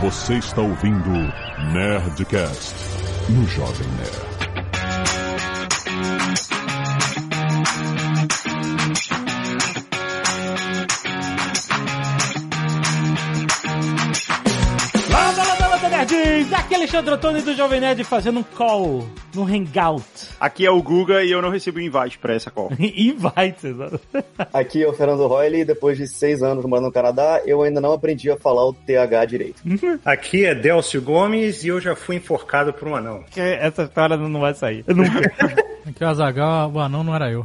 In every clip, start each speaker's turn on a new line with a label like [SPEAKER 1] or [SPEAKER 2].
[SPEAKER 1] Você está ouvindo Nerdcast no Jovem Nerd.
[SPEAKER 2] Landa, landa, landa, nerds! Aqui é Alexandre Antônio do Jovem Nerd fazendo um call no Hangout.
[SPEAKER 3] Aqui é o Guga e eu não recebo invite pra essa call.
[SPEAKER 2] Invite, exato.
[SPEAKER 4] Aqui é o Fernando Royle e depois de seis anos morando no Canadá, eu ainda não aprendi a falar o TH direito.
[SPEAKER 5] Aqui é Delcio Gomes e eu já fui enforcado por um anão.
[SPEAKER 2] Que Essa história não vai sair. Eu nunca.
[SPEAKER 6] Aqui o Azagal, o anão não era eu.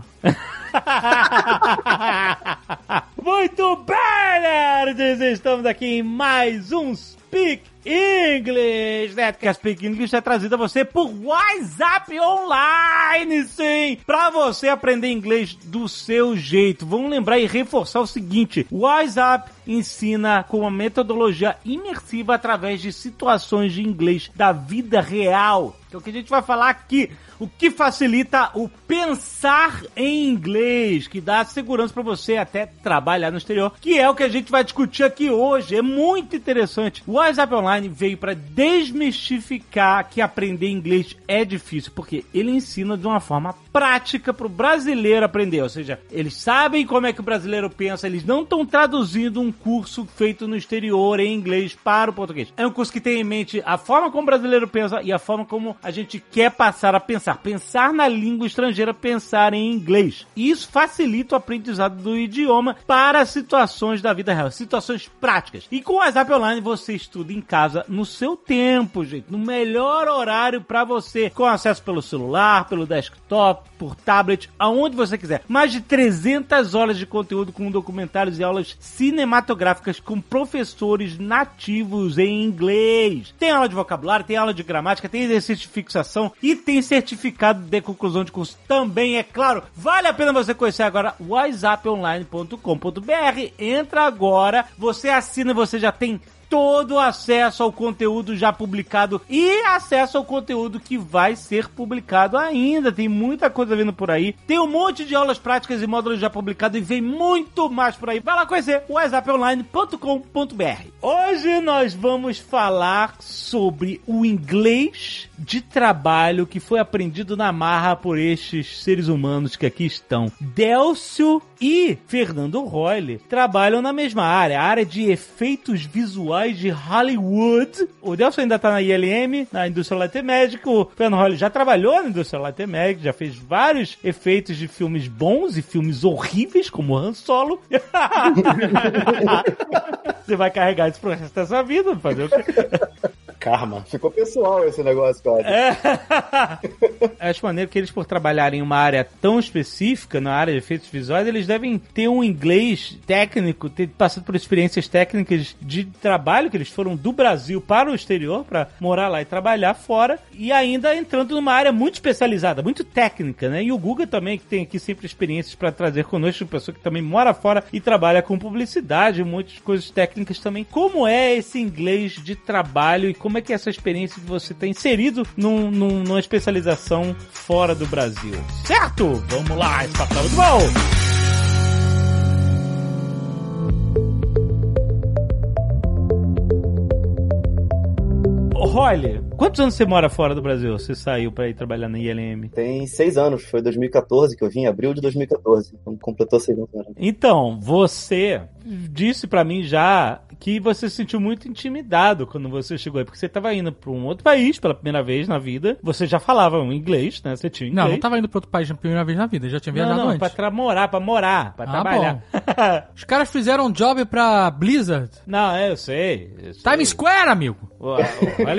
[SPEAKER 2] Muito bem, nerds! Estamos aqui em mais um Speak English. Netcast Speak English é trazido a você por WhatsApp Online, sim! Pra você aprender inglês do seu jeito. Vamos lembrar e reforçar o seguinte. WhatsApp ensina com uma metodologia imersiva através de situações de inglês da vida real. Que é o que a gente vai falar aqui. O que facilita o pensar em inglês, que dá segurança para você até trabalhar no exterior, que é o que a gente vai discutir aqui hoje. É muito interessante. O WhatsApp Online veio para desmistificar que aprender inglês é difícil, porque ele ensina de uma forma prática para o brasileiro aprender. Ou seja, eles sabem como é que o brasileiro pensa, eles não estão traduzindo um curso feito no exterior em inglês para o português. É um curso que tem em mente a forma como o brasileiro pensa e a forma como a gente quer passar a pensar. Pensar na língua estrangeira, pensar em inglês. E isso facilita o aprendizado do idioma para situações da vida real, situações práticas. E com o WhatsApp Online você estuda em casa no seu tempo, gente, no melhor horário para você, com acesso pelo celular, pelo desktop, por tablet, aonde você quiser. Mais de 300 horas de conteúdo com documentários e aulas cinematográficas com professores nativos em inglês. Tem aula de vocabulário, tem aula de gramática, tem exercício de fixação e tem certificado de conclusão de curso também, é claro. Vale a pena você conhecer agora whatsapponline.com.br. Entra agora, você assina você já tem todo o acesso ao conteúdo já publicado e acesso ao conteúdo que vai ser publicado ainda. Tem muita coisa vindo por aí. Tem um monte de aulas práticas e módulos já publicados e vem muito mais por aí. Vai lá conhecer whatsapponline.com.br. Hoje nós vamos falar sobre o inglês de trabalho que foi aprendido na marra por estes seres humanos que aqui estão. Delcio e Fernando Royle trabalham na mesma área, a área de efeitos visuais de Hollywood. O Delcio ainda tá na ILM, na Industrial Light Magic. O Fernando Royle já trabalhou na Industrial Light Magic, já fez vários efeitos de filmes bons e filmes horríveis, como Han Solo. Você vai carregar isso pro resto da sua vida, fazer o quê?
[SPEAKER 4] Karma. Ficou pessoal esse negócio, cara.
[SPEAKER 2] É. Acho maneiro que eles, por trabalharem em uma área tão específica, na área de efeitos visuais, eles devem ter um inglês técnico, ter passado por experiências técnicas de trabalho, que eles foram do Brasil para o exterior, para morar lá e trabalhar fora, e ainda entrando numa área muito especializada, muito técnica, né? E o Guga também, que tem aqui sempre experiências para trazer conosco, uma pessoa que também mora fora e trabalha com publicidade, muitas coisas técnicas também. Como é esse inglês de trabalho e como é que é essa experiência de você estar inserido num, num- numa especialização fora do Brasil? Certo? Vamos lá, esse papo tá bom! Ô, Rolly, quantos anos você mora fora do Brasil? Você saiu pra ir trabalhar na ILM?
[SPEAKER 4] Tem seis anos, foi 2014 que eu vim, abril de 2014. Então completou seis anos. agora.
[SPEAKER 2] Então, você disse pra mim já que você se sentiu muito intimidado quando você chegou aí, porque você tava indo pra um outro país pela primeira vez na vida. Você já falava um inglês, né? Você tinha inglês.
[SPEAKER 6] Não, não tava indo pra outro país na primeira vez na vida, já tinha viajado
[SPEAKER 2] não, não,
[SPEAKER 6] antes.
[SPEAKER 2] pra tra morar, pra morar, pra
[SPEAKER 6] Ah,
[SPEAKER 2] trabalhar.
[SPEAKER 6] Os caras fizeram um job pra Blizzard.
[SPEAKER 2] não, eu sei. eu sei.
[SPEAKER 6] Times Square, amigo.
[SPEAKER 2] O-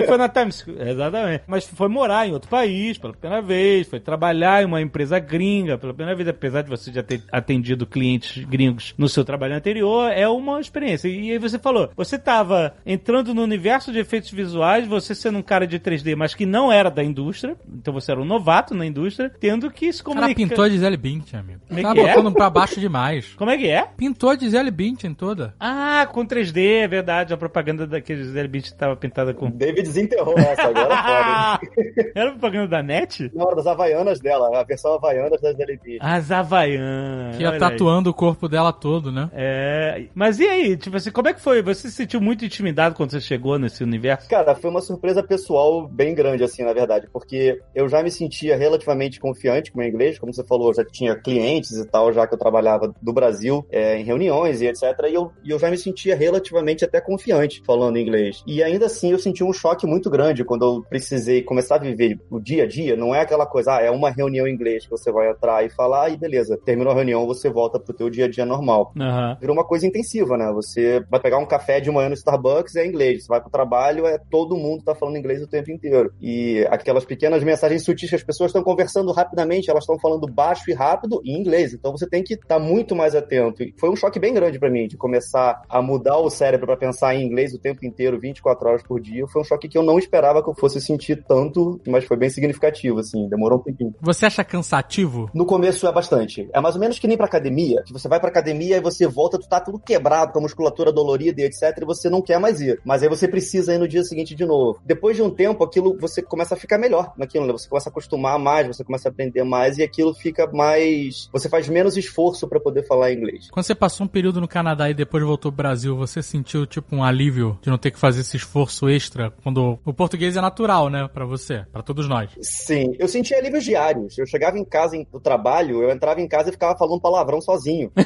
[SPEAKER 2] foi na Times Square, exatamente. Mas foi morar em outro país pela primeira vez, foi trabalhar em uma empresa gringa pela primeira vez, apesar de você já ter atendido clientes gringos no seu trabalho anterior, é uma experiência. E aí você falou, você tava entrando no universo de efeitos visuais, você sendo um cara de 3D, mas que não era da indústria, então você era um novato na indústria, tendo que se comunicar.
[SPEAKER 6] pintou a Gisele Bündchen, amigo.
[SPEAKER 2] Como é
[SPEAKER 6] Tava
[SPEAKER 2] que é?
[SPEAKER 6] botando pra baixo demais.
[SPEAKER 2] Como é que é?
[SPEAKER 6] Pintou a Gisele Bündchen toda.
[SPEAKER 2] Ah, com 3D, é verdade. A propaganda daqueles Gisele Bündchen estava conectada com.
[SPEAKER 4] David desenterrou essa, agora pode.
[SPEAKER 2] Era propaganda da NET?
[SPEAKER 4] Na hora das Havaianas dela, a versão Havaianas das LP.
[SPEAKER 2] As Havaianas.
[SPEAKER 6] Que ia
[SPEAKER 2] olha aí.
[SPEAKER 6] tatuando o corpo dela todo, né?
[SPEAKER 2] É. Mas e aí? Tipo assim, como é que foi? Você se sentiu muito intimidado quando você chegou nesse universo?
[SPEAKER 4] Cara, foi uma surpresa pessoal bem grande, assim, na verdade, porque eu já me sentia relativamente confiante com o meu inglês, como você falou, eu já tinha clientes e tal, já que eu trabalhava do Brasil é, em reuniões e etc. E eu, e eu já me sentia relativamente até confiante falando inglês. E ainda assim eu senti um choque muito grande quando eu precisei começar a viver o dia a dia. Não é aquela coisa, ah, é uma reunião em inglês que você vai entrar e falar, e beleza, terminou a reunião, você volta pro teu dia a dia normal.
[SPEAKER 2] Aham.
[SPEAKER 4] Virou uma coisa intensiva, né? Você vai pegar um café de manhã no Starbucks, é inglês. Você vai pro trabalho, é todo mundo tá falando inglês o tempo inteiro. E aquelas pequenas mensagens sutis que as pessoas estão conversando rapidamente, elas estão falando baixo e rápido em inglês. Então você tem que estar muito mais atento. E foi um choque bem grande pra mim de começar a mudar o cérebro pra pensar em inglês o tempo inteiro, 24 horas por dia. Foi um choque que eu não esperava que eu fosse sentir tanto, mas foi bem significativo, assim. Demorou um tempinho.
[SPEAKER 6] Você acha cansativo?
[SPEAKER 4] No começo é bastante. É mais ou menos que nem pra academia, que você vai pra academia e você volta, tu tá tudo quebrado, com a musculatura dolorida e etc, e você não quer mais ir. Mas aí você precisa ir no dia seguinte de novo. Depois de um tempo, aquilo você começa a ficar melhor naquilo, né? Você começa a acostumar mais, você começa a aprender mais e aquilo fica mais. Você faz menos esforço pra poder falar inglês.
[SPEAKER 6] Quando você passou um período no Canadá e depois voltou pro Brasil, você sentiu tipo um alívio de não ter que fazer esse esforço extra quando o português é natural, né, Pra você, pra todos nós.
[SPEAKER 4] Sim, eu sentia alívios diários. Eu chegava em casa em- do trabalho, eu entrava em casa e ficava falando palavrão sozinho.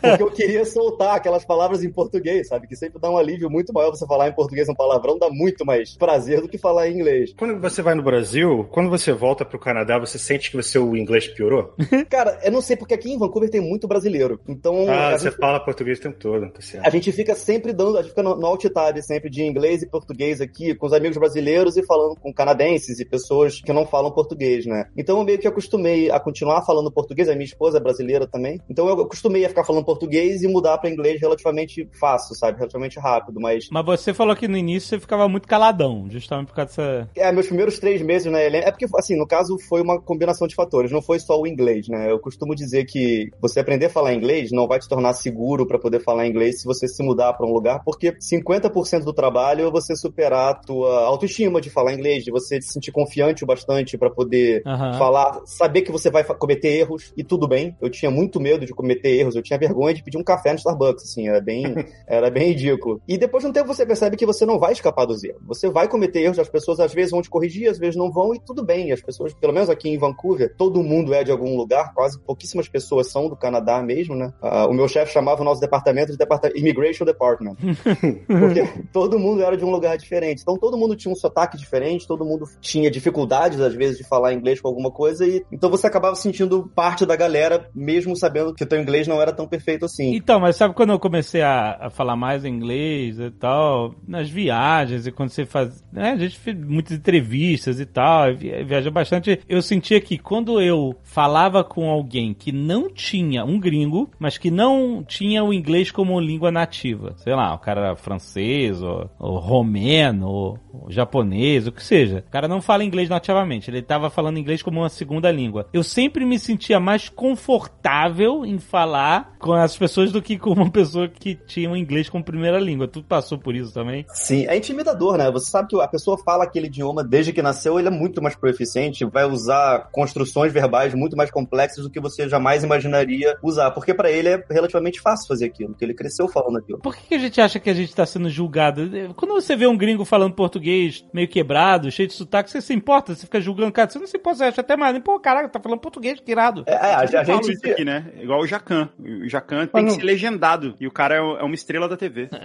[SPEAKER 4] Porque eu queria soltar aquelas palavras em português, sabe? Que sempre dá um alívio muito maior você falar em português um palavrão, dá muito mais prazer do que falar em inglês.
[SPEAKER 5] Quando você vai no Brasil, quando você volta pro Canadá, você sente que o seu inglês piorou?
[SPEAKER 4] Cara, eu não sei, porque aqui em Vancouver tem muito brasileiro. Então,
[SPEAKER 5] Ah, você
[SPEAKER 4] gente,
[SPEAKER 5] fala português o tempo todo, tá certo.
[SPEAKER 4] a gente fica sempre dando, a gente fica no, no tab sempre de inglês e português aqui, com os amigos brasileiros e falando com canadenses e pessoas que não falam português, né? Então eu meio que acostumei a continuar falando português, a minha esposa é brasileira também. Então eu acostumei a ficar falando português e mudar pra inglês relativamente fácil, sabe? Relativamente rápido, mas
[SPEAKER 2] Mas você falou que no início você ficava muito caladão, justamente por causa dessa.
[SPEAKER 4] É, meus primeiros três meses na Helena. É porque, assim, no caso foi uma combinação de fatores, não foi só o inglês, né? Eu costumo dizer que você aprender a falar inglês não vai te tornar seguro pra poder falar inglês se você se mudar pra um lugar, porque 50% do trabalho é você superar a tua autoestima de falar inglês, de você se sentir confiante o bastante pra poder
[SPEAKER 2] Aham.
[SPEAKER 4] falar, saber que você vai cometer erros e tudo bem. Eu tinha muito medo de cometer erros, eu tinha vergonha de pedir um café no Starbucks, assim, era bem, era bem ridículo. E depois de um tempo você percebe que você não vai escapar dos erros. Você vai cometer erros, as pessoas às vezes vão te corrigir, às vezes não vão, e tudo bem. As pessoas, pelo menos aqui em Vancouver, todo mundo é de algum lugar, quase pouquíssimas pessoas são do Canadá mesmo, né? Ah, o meu chefe chamava o nosso departamento de departa- Immigration Department. Porque todo mundo era de um lugar diferente. Então todo mundo tinha um sotaque diferente, todo mundo tinha dificuldades, às vezes, de falar inglês com alguma coisa, e então você acabava se sentindo parte da galera, mesmo sabendo que o teu inglês não era tão perfeito assim.
[SPEAKER 2] Então, mas sabe quando eu comecei a, a falar mais inglês e tal, nas viagens, e quando você faz. Né, a gente fez muitas entrevistas e tal, vi- viaja bastante. Eu sentia que quando eu falava com alguém que não tinha um gringo, mas que não tinha o inglês como língua nativa, sei lá, o cara era francês, ou, ou romeno, ou, ou japonês, o que seja. O cara não fala inglês nativamente, ele tava falando inglês como uma segunda língua. Eu sempre me sentia mais confortável em falar com as pessoas do que com uma pessoa que tinha o inglês como primeira língua. Tu passou por isso também?
[SPEAKER 4] Sim, é intimidador, né? Você sabe que a pessoa fala aquele idioma desde que nasceu, ele é muito mais proeficiente, vai usar construções verbais muito mais complexas do que você jamais imaginaria usar, porque pra ele é relativamente fácil fazer aquilo, porque ele cresceu falando aquilo.
[SPEAKER 2] Por que, que a gente acha que a gente tá sendo julgado? Quando você vê um gringo falando português meio quebrado, cheio de sotaque, você se importa? Você fica julgando o cara? Você não se importa, você acha até mais. Pô, caraca, tá falando português, que irado.
[SPEAKER 4] É, é, a, a
[SPEAKER 3] falo
[SPEAKER 4] gente
[SPEAKER 3] isso aqui, né? Igual o Jacan. O Jacan tem
[SPEAKER 5] Mas
[SPEAKER 3] que
[SPEAKER 5] não-
[SPEAKER 3] ser legendado. E o cara é é uma estrela da TV.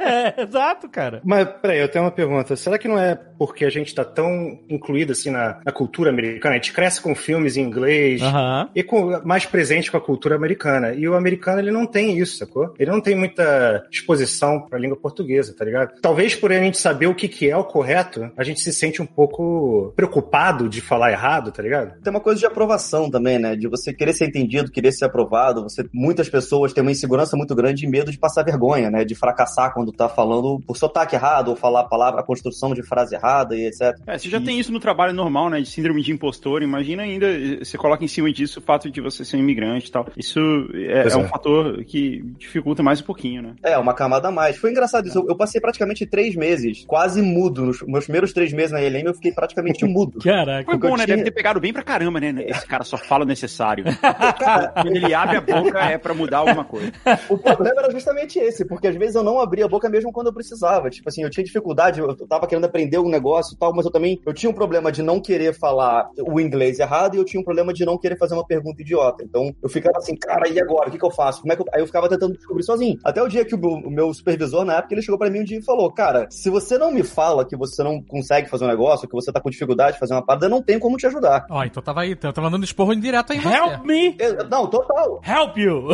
[SPEAKER 2] É, exato, cara.
[SPEAKER 5] Mas, peraí, eu tenho uma pergunta. Será que não é porque a gente tá tão incluído, assim, na, na cultura americana? A gente cresce com filmes em inglês
[SPEAKER 2] Aham.
[SPEAKER 5] e com, mais presente com a cultura americana. E o americano, ele não tem isso, sacou? Ele não tem muita disposição pra língua portuguesa, tá ligado? Talvez por a gente saber o que, que é o correto, a gente se sente um pouco preocupado de falar errado, tá ligado?
[SPEAKER 4] tem uma coisa de aprovação também, né? De você querer ser entendido, querer ser aprovado. Você, muitas pessoas têm uma insegurança muito grande e medo de passar vergonha, né? De fracassar quando tá falando por sotaque errado, ou falar a palavra, a construção de frase errada e etc.
[SPEAKER 3] É, você já tem isso no trabalho normal, né? De síndrome de impostor. Imagina ainda, eh, você coloca em cima disso o fato de você ser um imigrante e tal. Isso é, é
[SPEAKER 5] é.
[SPEAKER 3] um fator que dificulta mais um pouquinho, né?
[SPEAKER 4] É, uma camada a mais. Foi engraçado isso. Eu, eu passei praticamente três meses quase mudo. Nos meus primeiros três meses na ELM eu fiquei praticamente mudo.
[SPEAKER 2] Caraca.
[SPEAKER 3] Foi bom, né?
[SPEAKER 4] tinha-
[SPEAKER 3] Deve ter pegado bem pra caramba, né? Esse cara só fala o necessário. Quando ele abre a boca é pra mudar alguma coisa.
[SPEAKER 4] O problema era justamente esse, porque às vezes eu não abria a boca mesmo quando eu precisava. Tipo assim, eu tinha dificuldade, eu tava querendo aprender um negócio e tal, mas eu também eu tinha um problema de não querer falar o inglês errado e eu tinha um problema de não querer fazer uma pergunta idiota. Então eu ficava assim, cara, e agora? O que, que eu faço? Como é que eu... Aí eu ficava tentando descobrir sozinho. Até o dia que o meu, o meu supervisor, na época, ele chegou pra mim um dia e falou: Cara, se você não me fala que você não consegue fazer um negócio, que você tá com dificuldade de fazer uma parada, eu não tenho como te ajudar.
[SPEAKER 6] Ó, então tava aí, eu tava dando esporro indireto aí em você.
[SPEAKER 2] Help me
[SPEAKER 4] Eu- não, total.
[SPEAKER 2] help you.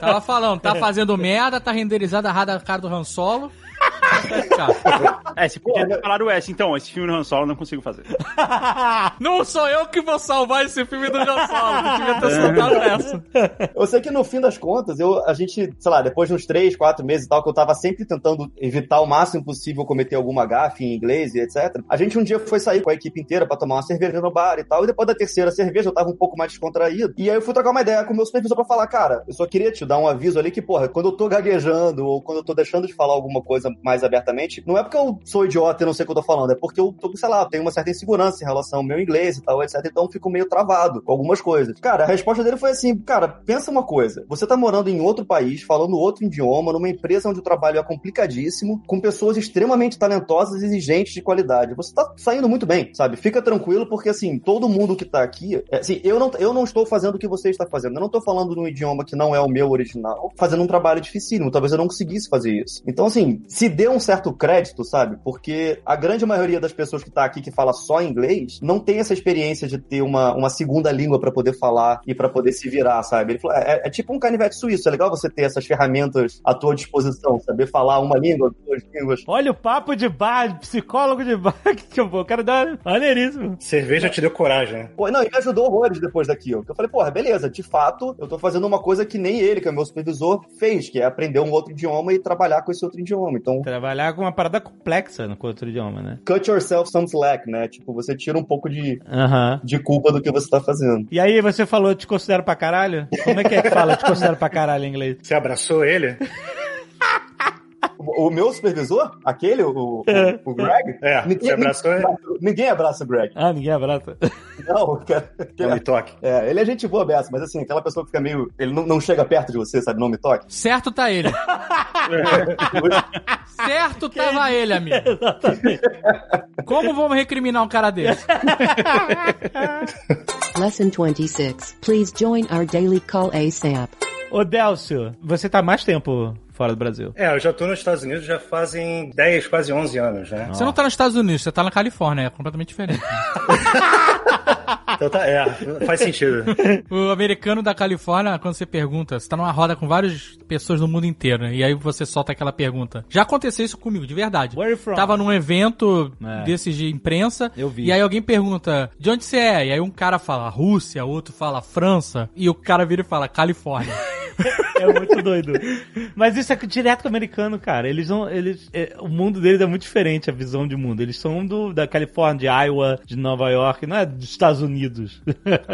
[SPEAKER 6] Tava falando, tá fazendo merda, tá renderizada errada a cara do Han Solo.
[SPEAKER 3] É, você podia ter falado essa. Então, esse filme do Han Solo eu não consigo fazer.
[SPEAKER 6] Não sou eu que vou salvar esse filme do Han Solo. Eu devia ter soltado essa.
[SPEAKER 4] Eu sei que no fim das contas, eu, a gente, sei lá, depois de uns três, quatro meses e tal, que eu tava sempre tentando evitar o máximo possível cometer alguma gafe em inglês e etc. A gente um dia foi sair com a equipe inteira pra tomar uma cerveja no bar e tal, e depois da terceira cerveja eu tava um pouco mais descontraído. E aí eu fui trocar uma ideia com o meu supervisor pra falar, cara, eu só queria te dar um aviso ali que, porra, quando eu tô gaguejando ou quando eu tô deixando de falar alguma coisa mais abertamente, não é porque eu sou idiota e não sei o que eu tô falando, é porque eu tô, sei lá, tenho uma certa insegurança em relação ao meu inglês e tal, etc. Então fico meio travado com algumas coisas. Cara, a resposta dele foi assim, cara, pensa uma coisa, você tá morando em outro país, falando outro idioma, numa empresa onde o trabalho é complicadíssimo, com pessoas extremamente talentosas e exigentes de qualidade. Você tá saindo muito bem, sabe? Fica tranquilo, porque assim, todo mundo que tá aqui, é, assim, eu não, eu não estou fazendo o que você está fazendo. Eu não tô falando num idioma que não é o meu original, fazendo um trabalho dificílimo. Talvez eu não conseguisse fazer isso. Então, assim, se dê um certo crédito, sabe? Porque a grande maioria das pessoas que tá aqui que fala só inglês não tem essa experiência de ter uma, uma segunda língua pra poder falar e pra poder se virar, sabe? Ele falou, é, é tipo um canivete suíço. É legal você ter essas ferramentas à tua disposição, saber falar uma língua, duas línguas.
[SPEAKER 2] Olha o papo de bar, psicólogo de bar. Que tipo, o cara dá maneiríssimo.
[SPEAKER 5] Cerveja te deu coragem, né?
[SPEAKER 4] Pô, não, ele me ajudou horrores depois daquilo. Eu falei, porra, beleza, de fato, eu tô fazendo uma coisa que nem ele, que é meu supervisor, fez, que é aprender um outro idioma e trabalhar com esse outro idioma. Então,
[SPEAKER 2] Trabalhar com uma parada complexa no outro idioma, né?
[SPEAKER 4] cut yourself some slack, né? Tipo, você tira um pouco de, de culpa do que você tá fazendo.
[SPEAKER 2] E aí você falou, te considero pra caralho? Como é que é que fala, te considero pra caralho em inglês?
[SPEAKER 5] Você abraçou ele?
[SPEAKER 4] O, o meu supervisor, aquele, o, o, o Greg,
[SPEAKER 5] É, você abraçou ele?
[SPEAKER 4] ninguém abraça o Greg.
[SPEAKER 2] Ah, ninguém abraça.
[SPEAKER 4] Não, cara.
[SPEAKER 5] Não me toque.
[SPEAKER 4] É, ele é gente boa beça, mas assim, aquela pessoa que fica meio. Ele não, não chega perto de você, sabe? Não me toque.
[SPEAKER 6] Certo tá ele. Certo tava ele, amigo. Como vamos recriminar um cara desse?
[SPEAKER 7] Lesson 26. Please join our daily call ASAP.
[SPEAKER 2] Ô, Delcio, você tá mais tempo fora do Brasil.
[SPEAKER 5] É, eu já tô nos Estados Unidos já fazem 10, quase 11 anos, né?
[SPEAKER 6] Você não tá nos Estados Unidos, você tá na Califórnia, é completamente diferente.
[SPEAKER 5] Então tá, é, faz sentido.
[SPEAKER 6] O americano da Califórnia, quando você pergunta, você tá numa roda com várias pessoas do mundo inteiro, né? E aí você solta aquela pergunta. Já aconteceu isso comigo, de verdade.
[SPEAKER 2] Where you from?
[SPEAKER 6] Tava num evento
[SPEAKER 2] É.
[SPEAKER 6] desses de imprensa.
[SPEAKER 2] Eu vi.
[SPEAKER 6] E aí alguém pergunta, de onde você é? E aí um cara fala Rússia, outro fala França. E o cara vira e fala Califórnia.
[SPEAKER 2] É muito doido. Mas isso é direto com o americano, cara. Eles não. Eles, é, o mundo deles é muito diferente, a visão de mundo. Eles são do, da Califórnia, de Iowa, de Nova York, não é dos Estados Unidos.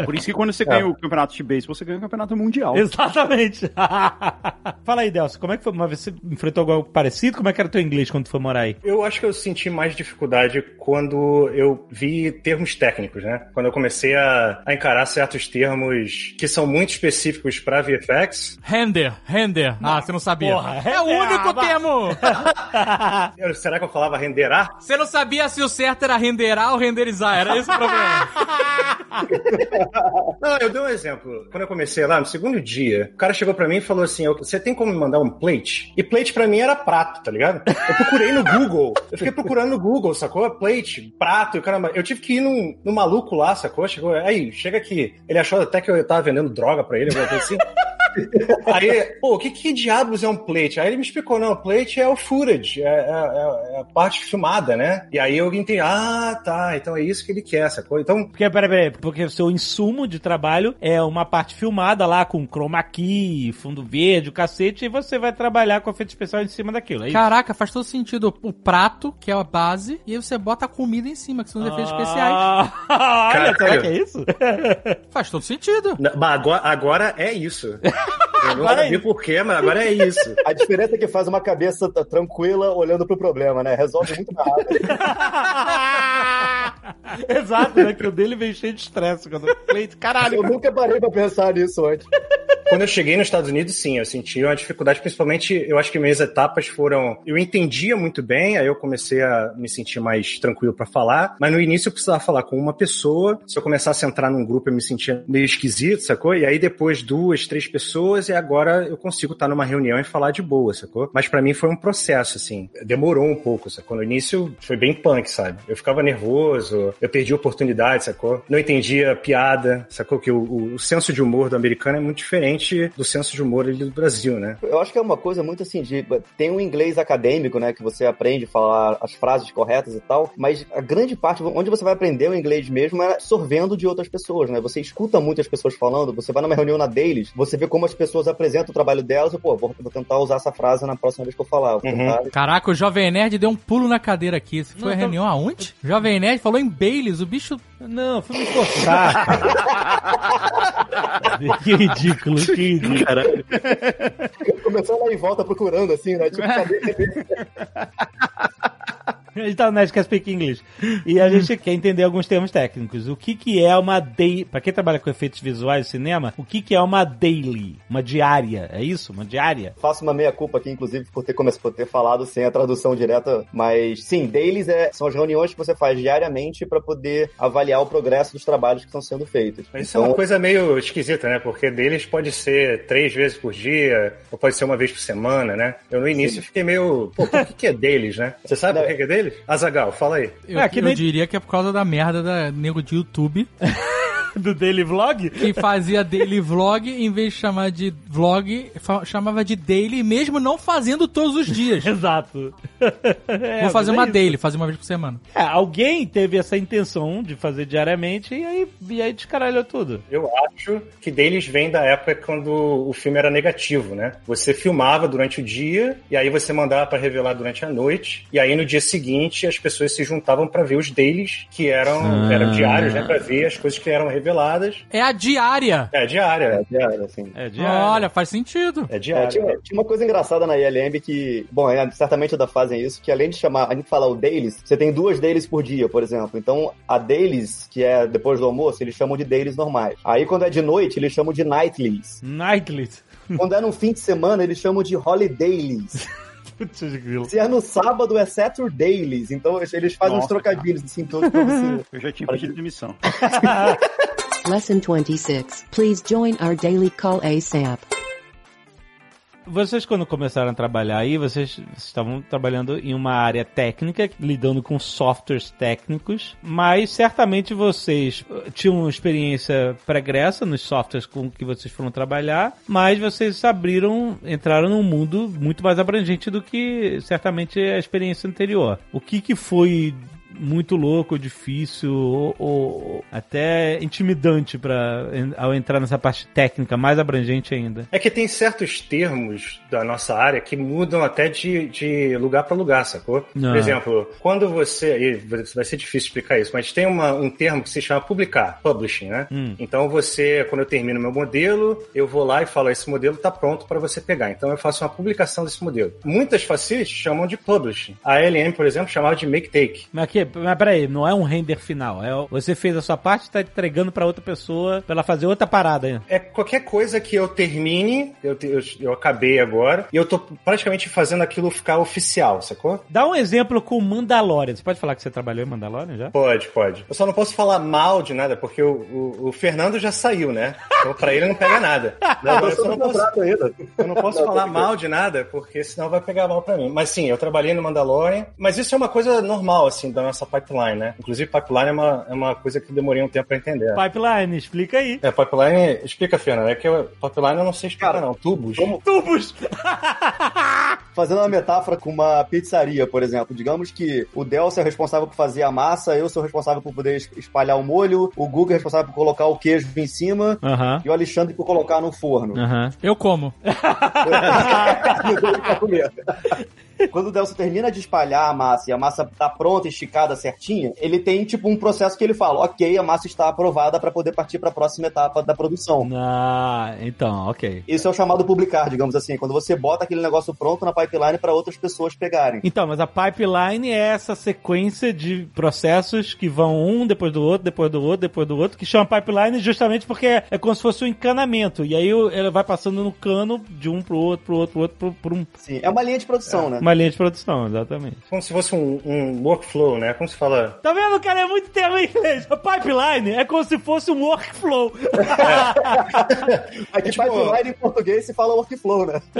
[SPEAKER 3] Por isso que quando você ganha o campeonato de beisebol, você ganha o campeonato mundial.
[SPEAKER 2] Exatamente. Fala aí, Delcio, como é que foi? Mas você enfrentou algo parecido? Como é que era o teu inglês quando tu foi morar aí?
[SPEAKER 5] Eu acho que eu senti mais dificuldade quando eu vi termos técnicos, né? Quando eu comecei a, a encarar certos termos que são muito específicos para VFX.
[SPEAKER 6] Render, render. Ah, você não sabia.
[SPEAKER 2] porra,
[SPEAKER 6] é o único
[SPEAKER 2] ah,
[SPEAKER 6] termo.
[SPEAKER 5] Eu- será que eu falava renderar?
[SPEAKER 6] Você não sabia se o certo era renderar ou renderizar. Era esse o problema.
[SPEAKER 5] Não, eu dei um exemplo. Quando eu comecei lá, no segundo dia, o cara chegou pra mim e falou assim: Você tem como me mandar um plate? E plate pra mim era prato, tá ligado? Eu procurei no Google. Eu fiquei procurando no Google, sacou? Plate, prato, e caramba. Eu tive que ir num, num maluco lá, sacou? Chegou, aí, chega aqui. Ele achou até que eu tava vendendo droga pra ele, assim. Aí, pô, o que, que diabos é um plate? Aí ele me explicou, não, plate é o footage, é, é- é- é a parte filmada, né? E aí eu entendi, ah, tá, então é isso que ele quer, sacou? Então,
[SPEAKER 2] Porque, peraí, peraí, porque o seu insumo de trabalho é uma parte filmada lá com chroma key, fundo verde, o cacete, e você vai trabalhar com efeito especial em cima daquilo. É isso?
[SPEAKER 6] Caraca, faz todo sentido. O prato, que é a base, e aí você bota a comida em cima, que são os efeitos especiais.
[SPEAKER 2] Ah, Olha, será que é isso?
[SPEAKER 6] Faz todo sentido.
[SPEAKER 5] na- mas agora, agora é isso. Eu não
[SPEAKER 2] Agora
[SPEAKER 5] sabia por quê, mas agora é isso.
[SPEAKER 4] A diferença é que faz uma cabeça tranquila olhando pro problema, né? Resolve muito mais rápido.
[SPEAKER 2] Exato, né? Que o dele veio cheio de estresse quando eu falei, caralho.
[SPEAKER 4] Eu nunca parei pra pensar nisso antes.
[SPEAKER 5] Quando eu cheguei nos Estados Unidos, sim, eu senti uma dificuldade, principalmente, eu acho que minhas etapas foram. Eu entendia muito bem, aí eu comecei a me sentir mais tranquilo pra falar, mas no início eu precisava falar com uma pessoa. Se eu começasse a entrar num grupo, eu me sentia meio esquisito, sacou? E aí depois duas, três pessoas, e agora eu consigo estar numa reunião e falar de boa, sacou? Mas pra mim foi um processo, assim. Demorou um pouco, sacou? No início foi bem punk, sabe? Eu ficava nervoso, eu perdi oportunidade, sacou? Não entendia piada, sacou? Que o, o, o senso de humor do americano é muito diferente do senso de humor ali do Brasil, né?
[SPEAKER 4] Eu acho que é uma coisa muito assim de. Tem um inglês acadêmico, né? Que você aprende a falar as frases corretas e tal, mas a grande parte, onde você vai aprender o inglês mesmo é sorvendo de outras pessoas, né? Você escuta muitas pessoas falando, você vai numa reunião na Dailies, você vê como as pessoas apresentam o trabalho delas e, pô, vou, vou tentar usar essa frase na próxima vez que eu falar. Tentar-
[SPEAKER 6] Caraca, o Jovem Nerd deu um pulo na cadeira aqui. Você foi
[SPEAKER 2] Não,
[SPEAKER 6] a
[SPEAKER 2] tô-
[SPEAKER 6] reunião aonde? Jovem Nerd falou em Baileys, o bicho.
[SPEAKER 2] Não, fui me forçar. que ridículo, que ridículo.
[SPEAKER 4] Começou a dar em volta procurando, assim, né? Tipo, cadê?
[SPEAKER 2] A gente tá no Nerdcast Speak English. E a gente quer entender alguns termos técnicos. O que que é uma daily... Pra quem trabalha com efeitos visuais e cinema, o que que é uma daily? Uma diária, é isso? Uma diária?
[SPEAKER 4] Faço uma meia-culpa aqui, inclusive, por ter, começado, por ter falado sem a tradução direta. Mas, sim, dailies é, são as reuniões que você faz diariamente para poder avaliar o progresso dos trabalhos que estão sendo feitos.
[SPEAKER 5] Mas isso é uma coisa meio esquisita, né? Porque deles pode ser três vezes por dia, ou pode ser uma vez por semana, né? Eu no início fiquei meio. Pô, por que, que é deles, né? Você sabe por que que é deles? Azagal, fala aí.
[SPEAKER 6] Eu,
[SPEAKER 2] É, que
[SPEAKER 6] eu
[SPEAKER 2] nem-
[SPEAKER 6] diria que é por causa da merda da nego de YouTube
[SPEAKER 2] Do daily vlog?
[SPEAKER 6] que fazia daily vlog em vez de chamar de vlog, chamava de daily, mesmo não fazendo todos os dias.
[SPEAKER 2] Exato. É,
[SPEAKER 6] Vou fazer
[SPEAKER 2] é
[SPEAKER 6] uma
[SPEAKER 2] isso.
[SPEAKER 6] daily, fazer uma vez por semana.
[SPEAKER 2] É, alguém teve essa intenção de fazer diariamente e aí, e aí descaralhou tudo.
[SPEAKER 5] Eu acho que deles vem da época quando o filme era negativo, né? Você filmava durante o dia e aí você mandava pra revelar durante a noite e aí no dia seguinte as pessoas se juntavam pra ver os dailies que eram,
[SPEAKER 2] Ah.
[SPEAKER 5] eram diários, né? Pra ver as coisas que eram reveladas.
[SPEAKER 6] É a diária.
[SPEAKER 5] É diária,
[SPEAKER 4] É,
[SPEAKER 5] né?
[SPEAKER 4] diário, assim.
[SPEAKER 2] É diário.
[SPEAKER 6] Olha, faz sentido.
[SPEAKER 5] É
[SPEAKER 4] É,
[SPEAKER 5] diária.
[SPEAKER 4] tinha, tinha uma coisa engraçada na ILM que, bom, é, certamente ainda fazem isso, que além de chamar, a gente fala o dailies, você tem duas dailies por dia, por exemplo. Então, a dailies, que é depois do almoço, eles chamam de dailies normais. Aí, quando é de noite, eles chamam de nightlies.
[SPEAKER 2] Nightly.
[SPEAKER 4] quando é no fim de semana, eles chamam de holidays.
[SPEAKER 2] Putz, grilo.
[SPEAKER 4] Se é no sábado, é Saturdays. Então, eles fazem uns
[SPEAKER 3] Nossa,
[SPEAKER 4] trocadilhos, assim, todos pra você.
[SPEAKER 3] Eu já tinha pedido demissão.
[SPEAKER 7] Lesson 26. Please join our daily call ASAP.
[SPEAKER 2] Vocês, quando começaram a trabalhar aí, vocês estavam trabalhando em uma área técnica, lidando com softwares técnicos, mas certamente vocês eh, tinham experiência pregressa nos softwares com que vocês foram trabalhar, mas vocês abriram, entraram num mundo muito mais abrangente do que certamente a experiência anterior. O que que foi muito louco, difícil ou, ou até intimidante para ao entrar nessa parte técnica mais abrangente ainda?
[SPEAKER 5] É que tem certos termos da nossa área que mudam até de, de lugar para lugar, sacou?
[SPEAKER 2] Não.
[SPEAKER 5] Por exemplo, quando você. Vai ser difícil explicar isso, mas tem uma- um termo que se chama publicar, publishing, né?
[SPEAKER 2] Hum.
[SPEAKER 5] Então você, quando eu termino meu modelo, eu vou lá e falo: esse modelo está pronto para você pegar. Então eu faço uma publicação desse modelo. Muitas facilities chamam de publishing. A LM, por exemplo, chamava de make take.
[SPEAKER 2] Mas, mas peraí, não é um render final. É, você fez a sua parte e tá entregando pra outra pessoa pra ela fazer outra parada aí.
[SPEAKER 5] É qualquer coisa que eu termine, eu, eu, eu acabei agora, e eu tô praticamente fazendo aquilo ficar oficial, sacou?
[SPEAKER 2] Dá um exemplo com Mandalorian. Você pode falar que você trabalhou em Mandalorian já?
[SPEAKER 5] Pode, pode. Eu só não posso falar mal de nada, porque o, o, o Fernando já saiu, né? Então pra ele não pega nada. Não, eu, só não posso,
[SPEAKER 4] ainda.
[SPEAKER 5] eu não posso falar mal de nada, porque senão vai pegar mal pra mim. Mas sim, eu trabalhei no Mandalorian, mas isso é uma coisa normal, assim, da nossa pipeline, né? Inclusive, pipeline é uma, é uma coisa que demorei um tempo pra entender.
[SPEAKER 2] Pipeline, explica aí.
[SPEAKER 5] É, pipeline, explica, Fernando, é que eu, pipeline eu não sei explicar,
[SPEAKER 4] Cara,
[SPEAKER 5] não. Tubos.
[SPEAKER 4] como-
[SPEAKER 2] Tubos!
[SPEAKER 4] fazendo uma metáfora com uma pizzaria, por exemplo. Digamos que o Delcio é responsável por fazer a massa, eu sou responsável por poder es- espalhar o molho, o Guga é responsável por colocar o queijo em cima e o Alexandre por colocar no forno.
[SPEAKER 6] Eu como.
[SPEAKER 4] Quando o Delcio termina de espalhar a massa e a massa tá pronta, esticada, certinha, ele tem tipo um processo que ele fala, ok, a massa está aprovada para poder partir para a próxima etapa da produção.
[SPEAKER 2] Ah, então, ok.
[SPEAKER 4] Isso é o chamado publicar, digamos assim, quando você bota aquele negócio pronto na pipeline para outras pessoas pegarem.
[SPEAKER 2] Então, mas a pipeline é essa sequência de processos que vão um depois do outro, depois do outro, depois do outro, que chama pipeline justamente porque é, é como se fosse um encanamento. E aí ela vai passando no cano de um pro outro, pro outro, pro outro, pro, por um,
[SPEAKER 4] Sim, é uma linha de produção, né?
[SPEAKER 2] Uma linha de produção, exatamente.
[SPEAKER 5] Como se fosse um, um workflow, né? Como se fala.
[SPEAKER 2] Tá vendo, cara? É muito termo em inglês. A pipeline é como se fosse um workflow.
[SPEAKER 4] Aqui
[SPEAKER 5] tipo-
[SPEAKER 4] pipeline em português se fala workflow, né?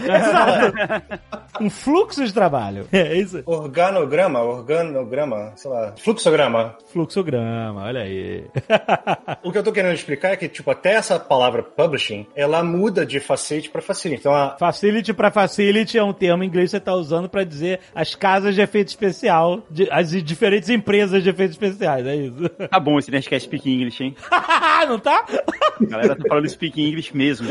[SPEAKER 2] Exato. Um fluxo de trabalho. É isso.
[SPEAKER 5] Organograma, organograma, sei lá, fluxograma.
[SPEAKER 2] Fluxograma, olha aí.
[SPEAKER 5] O que eu tô querendo explicar é que, tipo, até essa palavra publishing, ela muda de facility pra facility. Então, a,
[SPEAKER 2] Facility pra facility é um termo em inglês que você tá usando pra dizer as casas de efeito especial, de- as diferentes empresas de efeitos especiais, é isso.
[SPEAKER 3] Tá bom esse Nerdcast Speak English, hein?
[SPEAKER 2] Não tá?
[SPEAKER 3] A galera tá falando Speak English mesmo.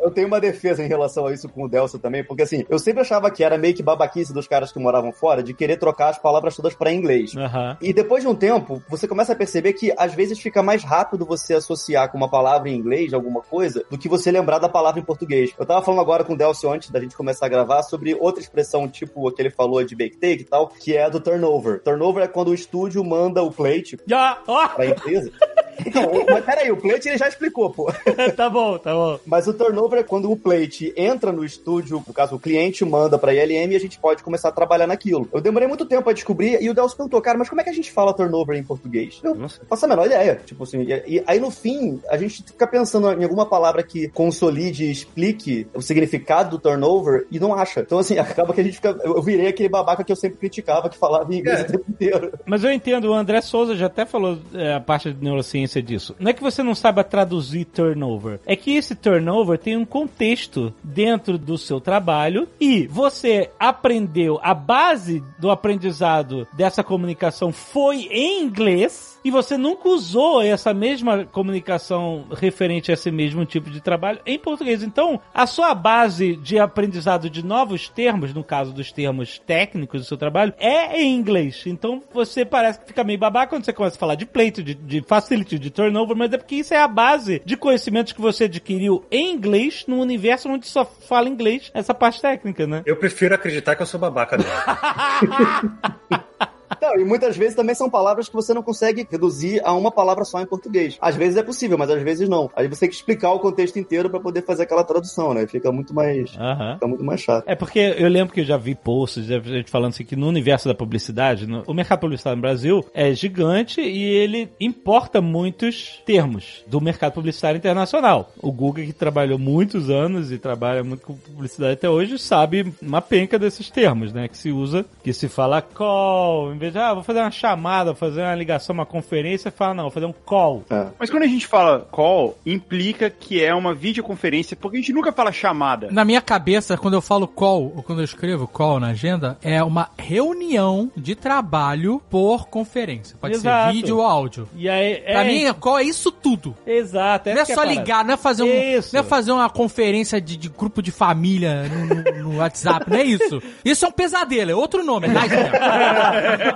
[SPEAKER 4] Eu tenho uma defesa em relação a isso com o Delcio também, porque assim, eu sempre achava que era meio que babaquice dos caras que moravam fora de querer trocar as palavras todas pra inglês.
[SPEAKER 2] Aham.
[SPEAKER 4] E depois de um tempo, você começa a perceber que às vezes fica mais rápido você associar com uma palavra em inglês alguma coisa do que você lembrar da palavra em português. Eu tava falando agora com o Delcio antes da gente começar a gravar sobre outra expressão, tipo a que ele falou de bake take e tal, que é a do turnover. Turnover é quando o estúdio manda o plate
[SPEAKER 2] Já, ó,
[SPEAKER 4] pra empresa. Então, mas peraí, o plate ele já explicou, pô.
[SPEAKER 2] tá bom, tá bom.
[SPEAKER 4] Mas o turnover é quando o plate entra no estúdio, no caso, o cliente manda pra ILM e a gente pode começar a trabalhar naquilo. Eu demorei muito tempo a descobrir e o Delcio perguntou, cara, mas como é que a gente fala turnover em português? Eu não faço a menor ideia. Tipo assim, e, e aí no fim, a gente fica pensando em alguma palavra que consolide e explique o significado do turnover e não acha. Então, assim, acaba que a gente fica. Eu eu virei aquele babaca que eu sempre criticava, que falava em inglês
[SPEAKER 5] É.
[SPEAKER 4] o tempo inteiro.
[SPEAKER 2] Mas eu entendo, o André Souza já até falou é, a parte de neurociência disso. Não é que você não saiba traduzir turnover, é que esse turnover tem um contexto dentro do seu trabalho e você aprendeu a base do aprendizado dessa comunicação foi em inglês e você nunca usou essa mesma comunicação referente a esse mesmo tipo de trabalho em português. Então, a sua base de aprendizado de novos termos, no caso dos termos técnicos do seu trabalho, é em inglês. Então, você parece que fica meio babaca quando você começa a falar de plate, de, de facility, de turnover, mas é porque isso é a base de conhecimentos que você adquiriu em inglês num universo onde só fala inglês, essa parte técnica, né?
[SPEAKER 5] eu prefiro acreditar que eu sou babaca dele.
[SPEAKER 4] Não, e muitas vezes também são palavras que você não consegue reduzir a uma palavra só em português. Às vezes é possível, mas às vezes não. Aí você tem que explicar o contexto inteiro pra poder fazer aquela tradução, né? Fica muito mais, fica muito mais chato.
[SPEAKER 2] É porque eu lembro que eu já vi posts de gente falando assim que no universo da publicidade, no- o mercado publicitário no Brasil é gigante e ele importa muitos termos do mercado publicitário internacional. O Google, que trabalhou muitos anos e trabalha muito com publicidade até hoje, sabe uma penca desses termos, né? Que se usa, que se fala call, vez de, ah, vou fazer uma chamada, vou fazer uma ligação, uma conferência, fala, não, vou fazer um call.
[SPEAKER 4] É.
[SPEAKER 3] Mas quando a gente fala call, implica que é uma videoconferência, porque a gente nunca fala chamada.
[SPEAKER 6] Na minha cabeça, quando eu falo call, ou quando eu escrevo call na agenda, é uma reunião de trabalho por conferência. Pode
[SPEAKER 2] Exato.
[SPEAKER 6] ser vídeo ou áudio.
[SPEAKER 2] E aí,
[SPEAKER 6] Pra mim, call é isso tudo.
[SPEAKER 2] Exato.
[SPEAKER 6] Não é
[SPEAKER 2] essa que
[SPEAKER 6] só
[SPEAKER 2] parada.
[SPEAKER 6] ligar, não é fazer, um,
[SPEAKER 2] Isso.
[SPEAKER 6] não é fazer uma conferência de, de grupo de família no, no- no WhatsApp, não é isso. Isso é um pesadelo, é outro nome, é nightmare.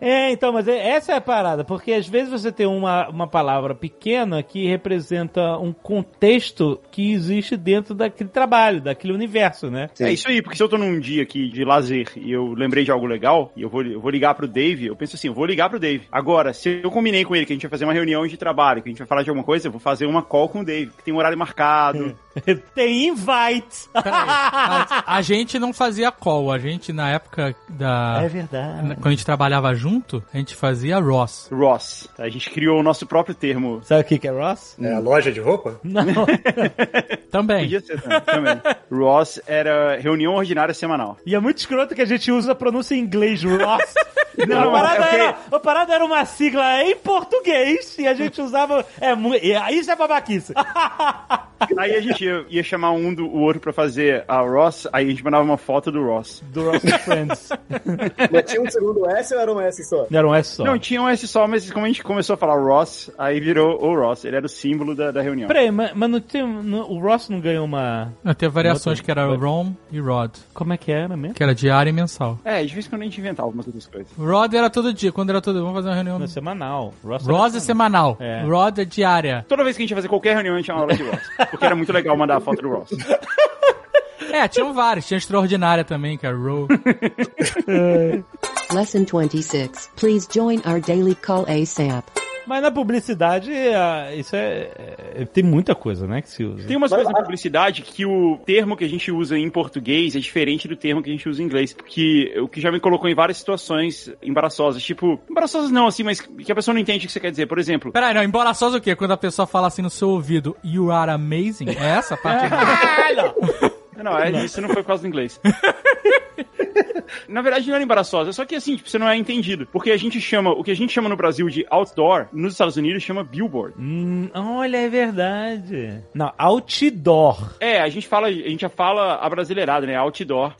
[SPEAKER 2] É, então, mas é- essa é a parada, porque às vezes você tem uma, uma palavra pequena que representa um contexto que existe dentro daquele trabalho, daquele universo, né?
[SPEAKER 4] Sim.
[SPEAKER 3] É isso aí, porque se eu tô num dia aqui de lazer e eu lembrei de algo legal, e eu vou, eu vou ligar pro Dave, eu penso assim, eu vou ligar pro Dave. Agora, se eu combinei com ele que a gente vai fazer uma reunião de trabalho, que a gente vai falar de alguma coisa, eu vou fazer uma call com o Dave, que tem um horário marcado.
[SPEAKER 2] tem invite.
[SPEAKER 6] Peraí, a, a gente não fazia call, a gente na época da...
[SPEAKER 2] É verdade.
[SPEAKER 6] Quando a gente trabalhava junto, a gente fazia Ross.
[SPEAKER 3] Ross. A gente criou o nosso próprio termo.
[SPEAKER 2] Sabe o que que é Ross?
[SPEAKER 5] É a loja de roupa?
[SPEAKER 2] Não.
[SPEAKER 6] Também.
[SPEAKER 3] Podia ser né, também. Ross era reunião ordinária semanal.
[SPEAKER 2] E é muito escroto que a gente usa a pronúncia em inglês, Ross.
[SPEAKER 3] Não,
[SPEAKER 2] a, parada
[SPEAKER 3] é porque-
[SPEAKER 2] era, a parada era uma sigla em português e a gente usava. É, isso é babaquice.
[SPEAKER 3] Aí a gente ia, ia chamar um do o outro pra fazer a Ross, aí a gente mandava uma foto do Ross.
[SPEAKER 2] Do Ross Friends.
[SPEAKER 4] Mas tinha um segundo S ou era um S só?
[SPEAKER 2] Não era um S só.
[SPEAKER 3] Não, tinha um S só, mas como a gente começou a falar Ross, aí virou o Ross. Ele era o símbolo da, da reunião.
[SPEAKER 2] Peraí, mas, mas não tem, não- o Ross não ganhou uma...
[SPEAKER 6] Não, Teve variações
[SPEAKER 2] Outro-
[SPEAKER 6] que era Rom e Rod,
[SPEAKER 2] Como é que era mesmo?
[SPEAKER 6] que era diário e mensal.
[SPEAKER 3] É, de vez em quando a gente inventava algumas outras coisas.
[SPEAKER 6] Rod era todo dia, quando era todo Vamos fazer uma reunião.
[SPEAKER 2] Não, semanal. Ross
[SPEAKER 6] Rod é semanal.
[SPEAKER 2] É.
[SPEAKER 6] Rod é diária.
[SPEAKER 3] Toda vez que a gente ia fazer qualquer reunião, a gente chamava de Ross. Porque era muito legal mandar a foto do Ross.
[SPEAKER 6] É, tinham vários. Tinha extraordinária também, que era Ro.
[SPEAKER 7] Lesson 26. Please join our daily call ASAP.
[SPEAKER 2] Mas na publicidade, isso é, é- Tem muita coisa, né, que se usa.
[SPEAKER 3] Tem umas coisas na publicidade que o termo que a gente usa em português é diferente do termo que a gente usa em inglês. Porque o que já me colocou em várias situações embaraçosas. Tipo, embaraçosas não, assim, mas que a pessoa não entende o que você quer dizer. Por exemplo,
[SPEAKER 6] Peraí, não, embaraçoso o quê? Quando a pessoa fala assim no seu ouvido, You are amazing? É essa a parte?
[SPEAKER 3] Não, é, isso não foi por causa do inglês. Na verdade, não era embaraçosa, é só que assim, tipo, você não é entendido. Porque a gente chama, o que a gente chama no Brasil de outdoor, nos Estados Unidos chama billboard.
[SPEAKER 2] Hum, olha, é verdade. Não, outdoor.
[SPEAKER 3] É, a gente fala, a gente já fala a brasileirada, né? Outdoor.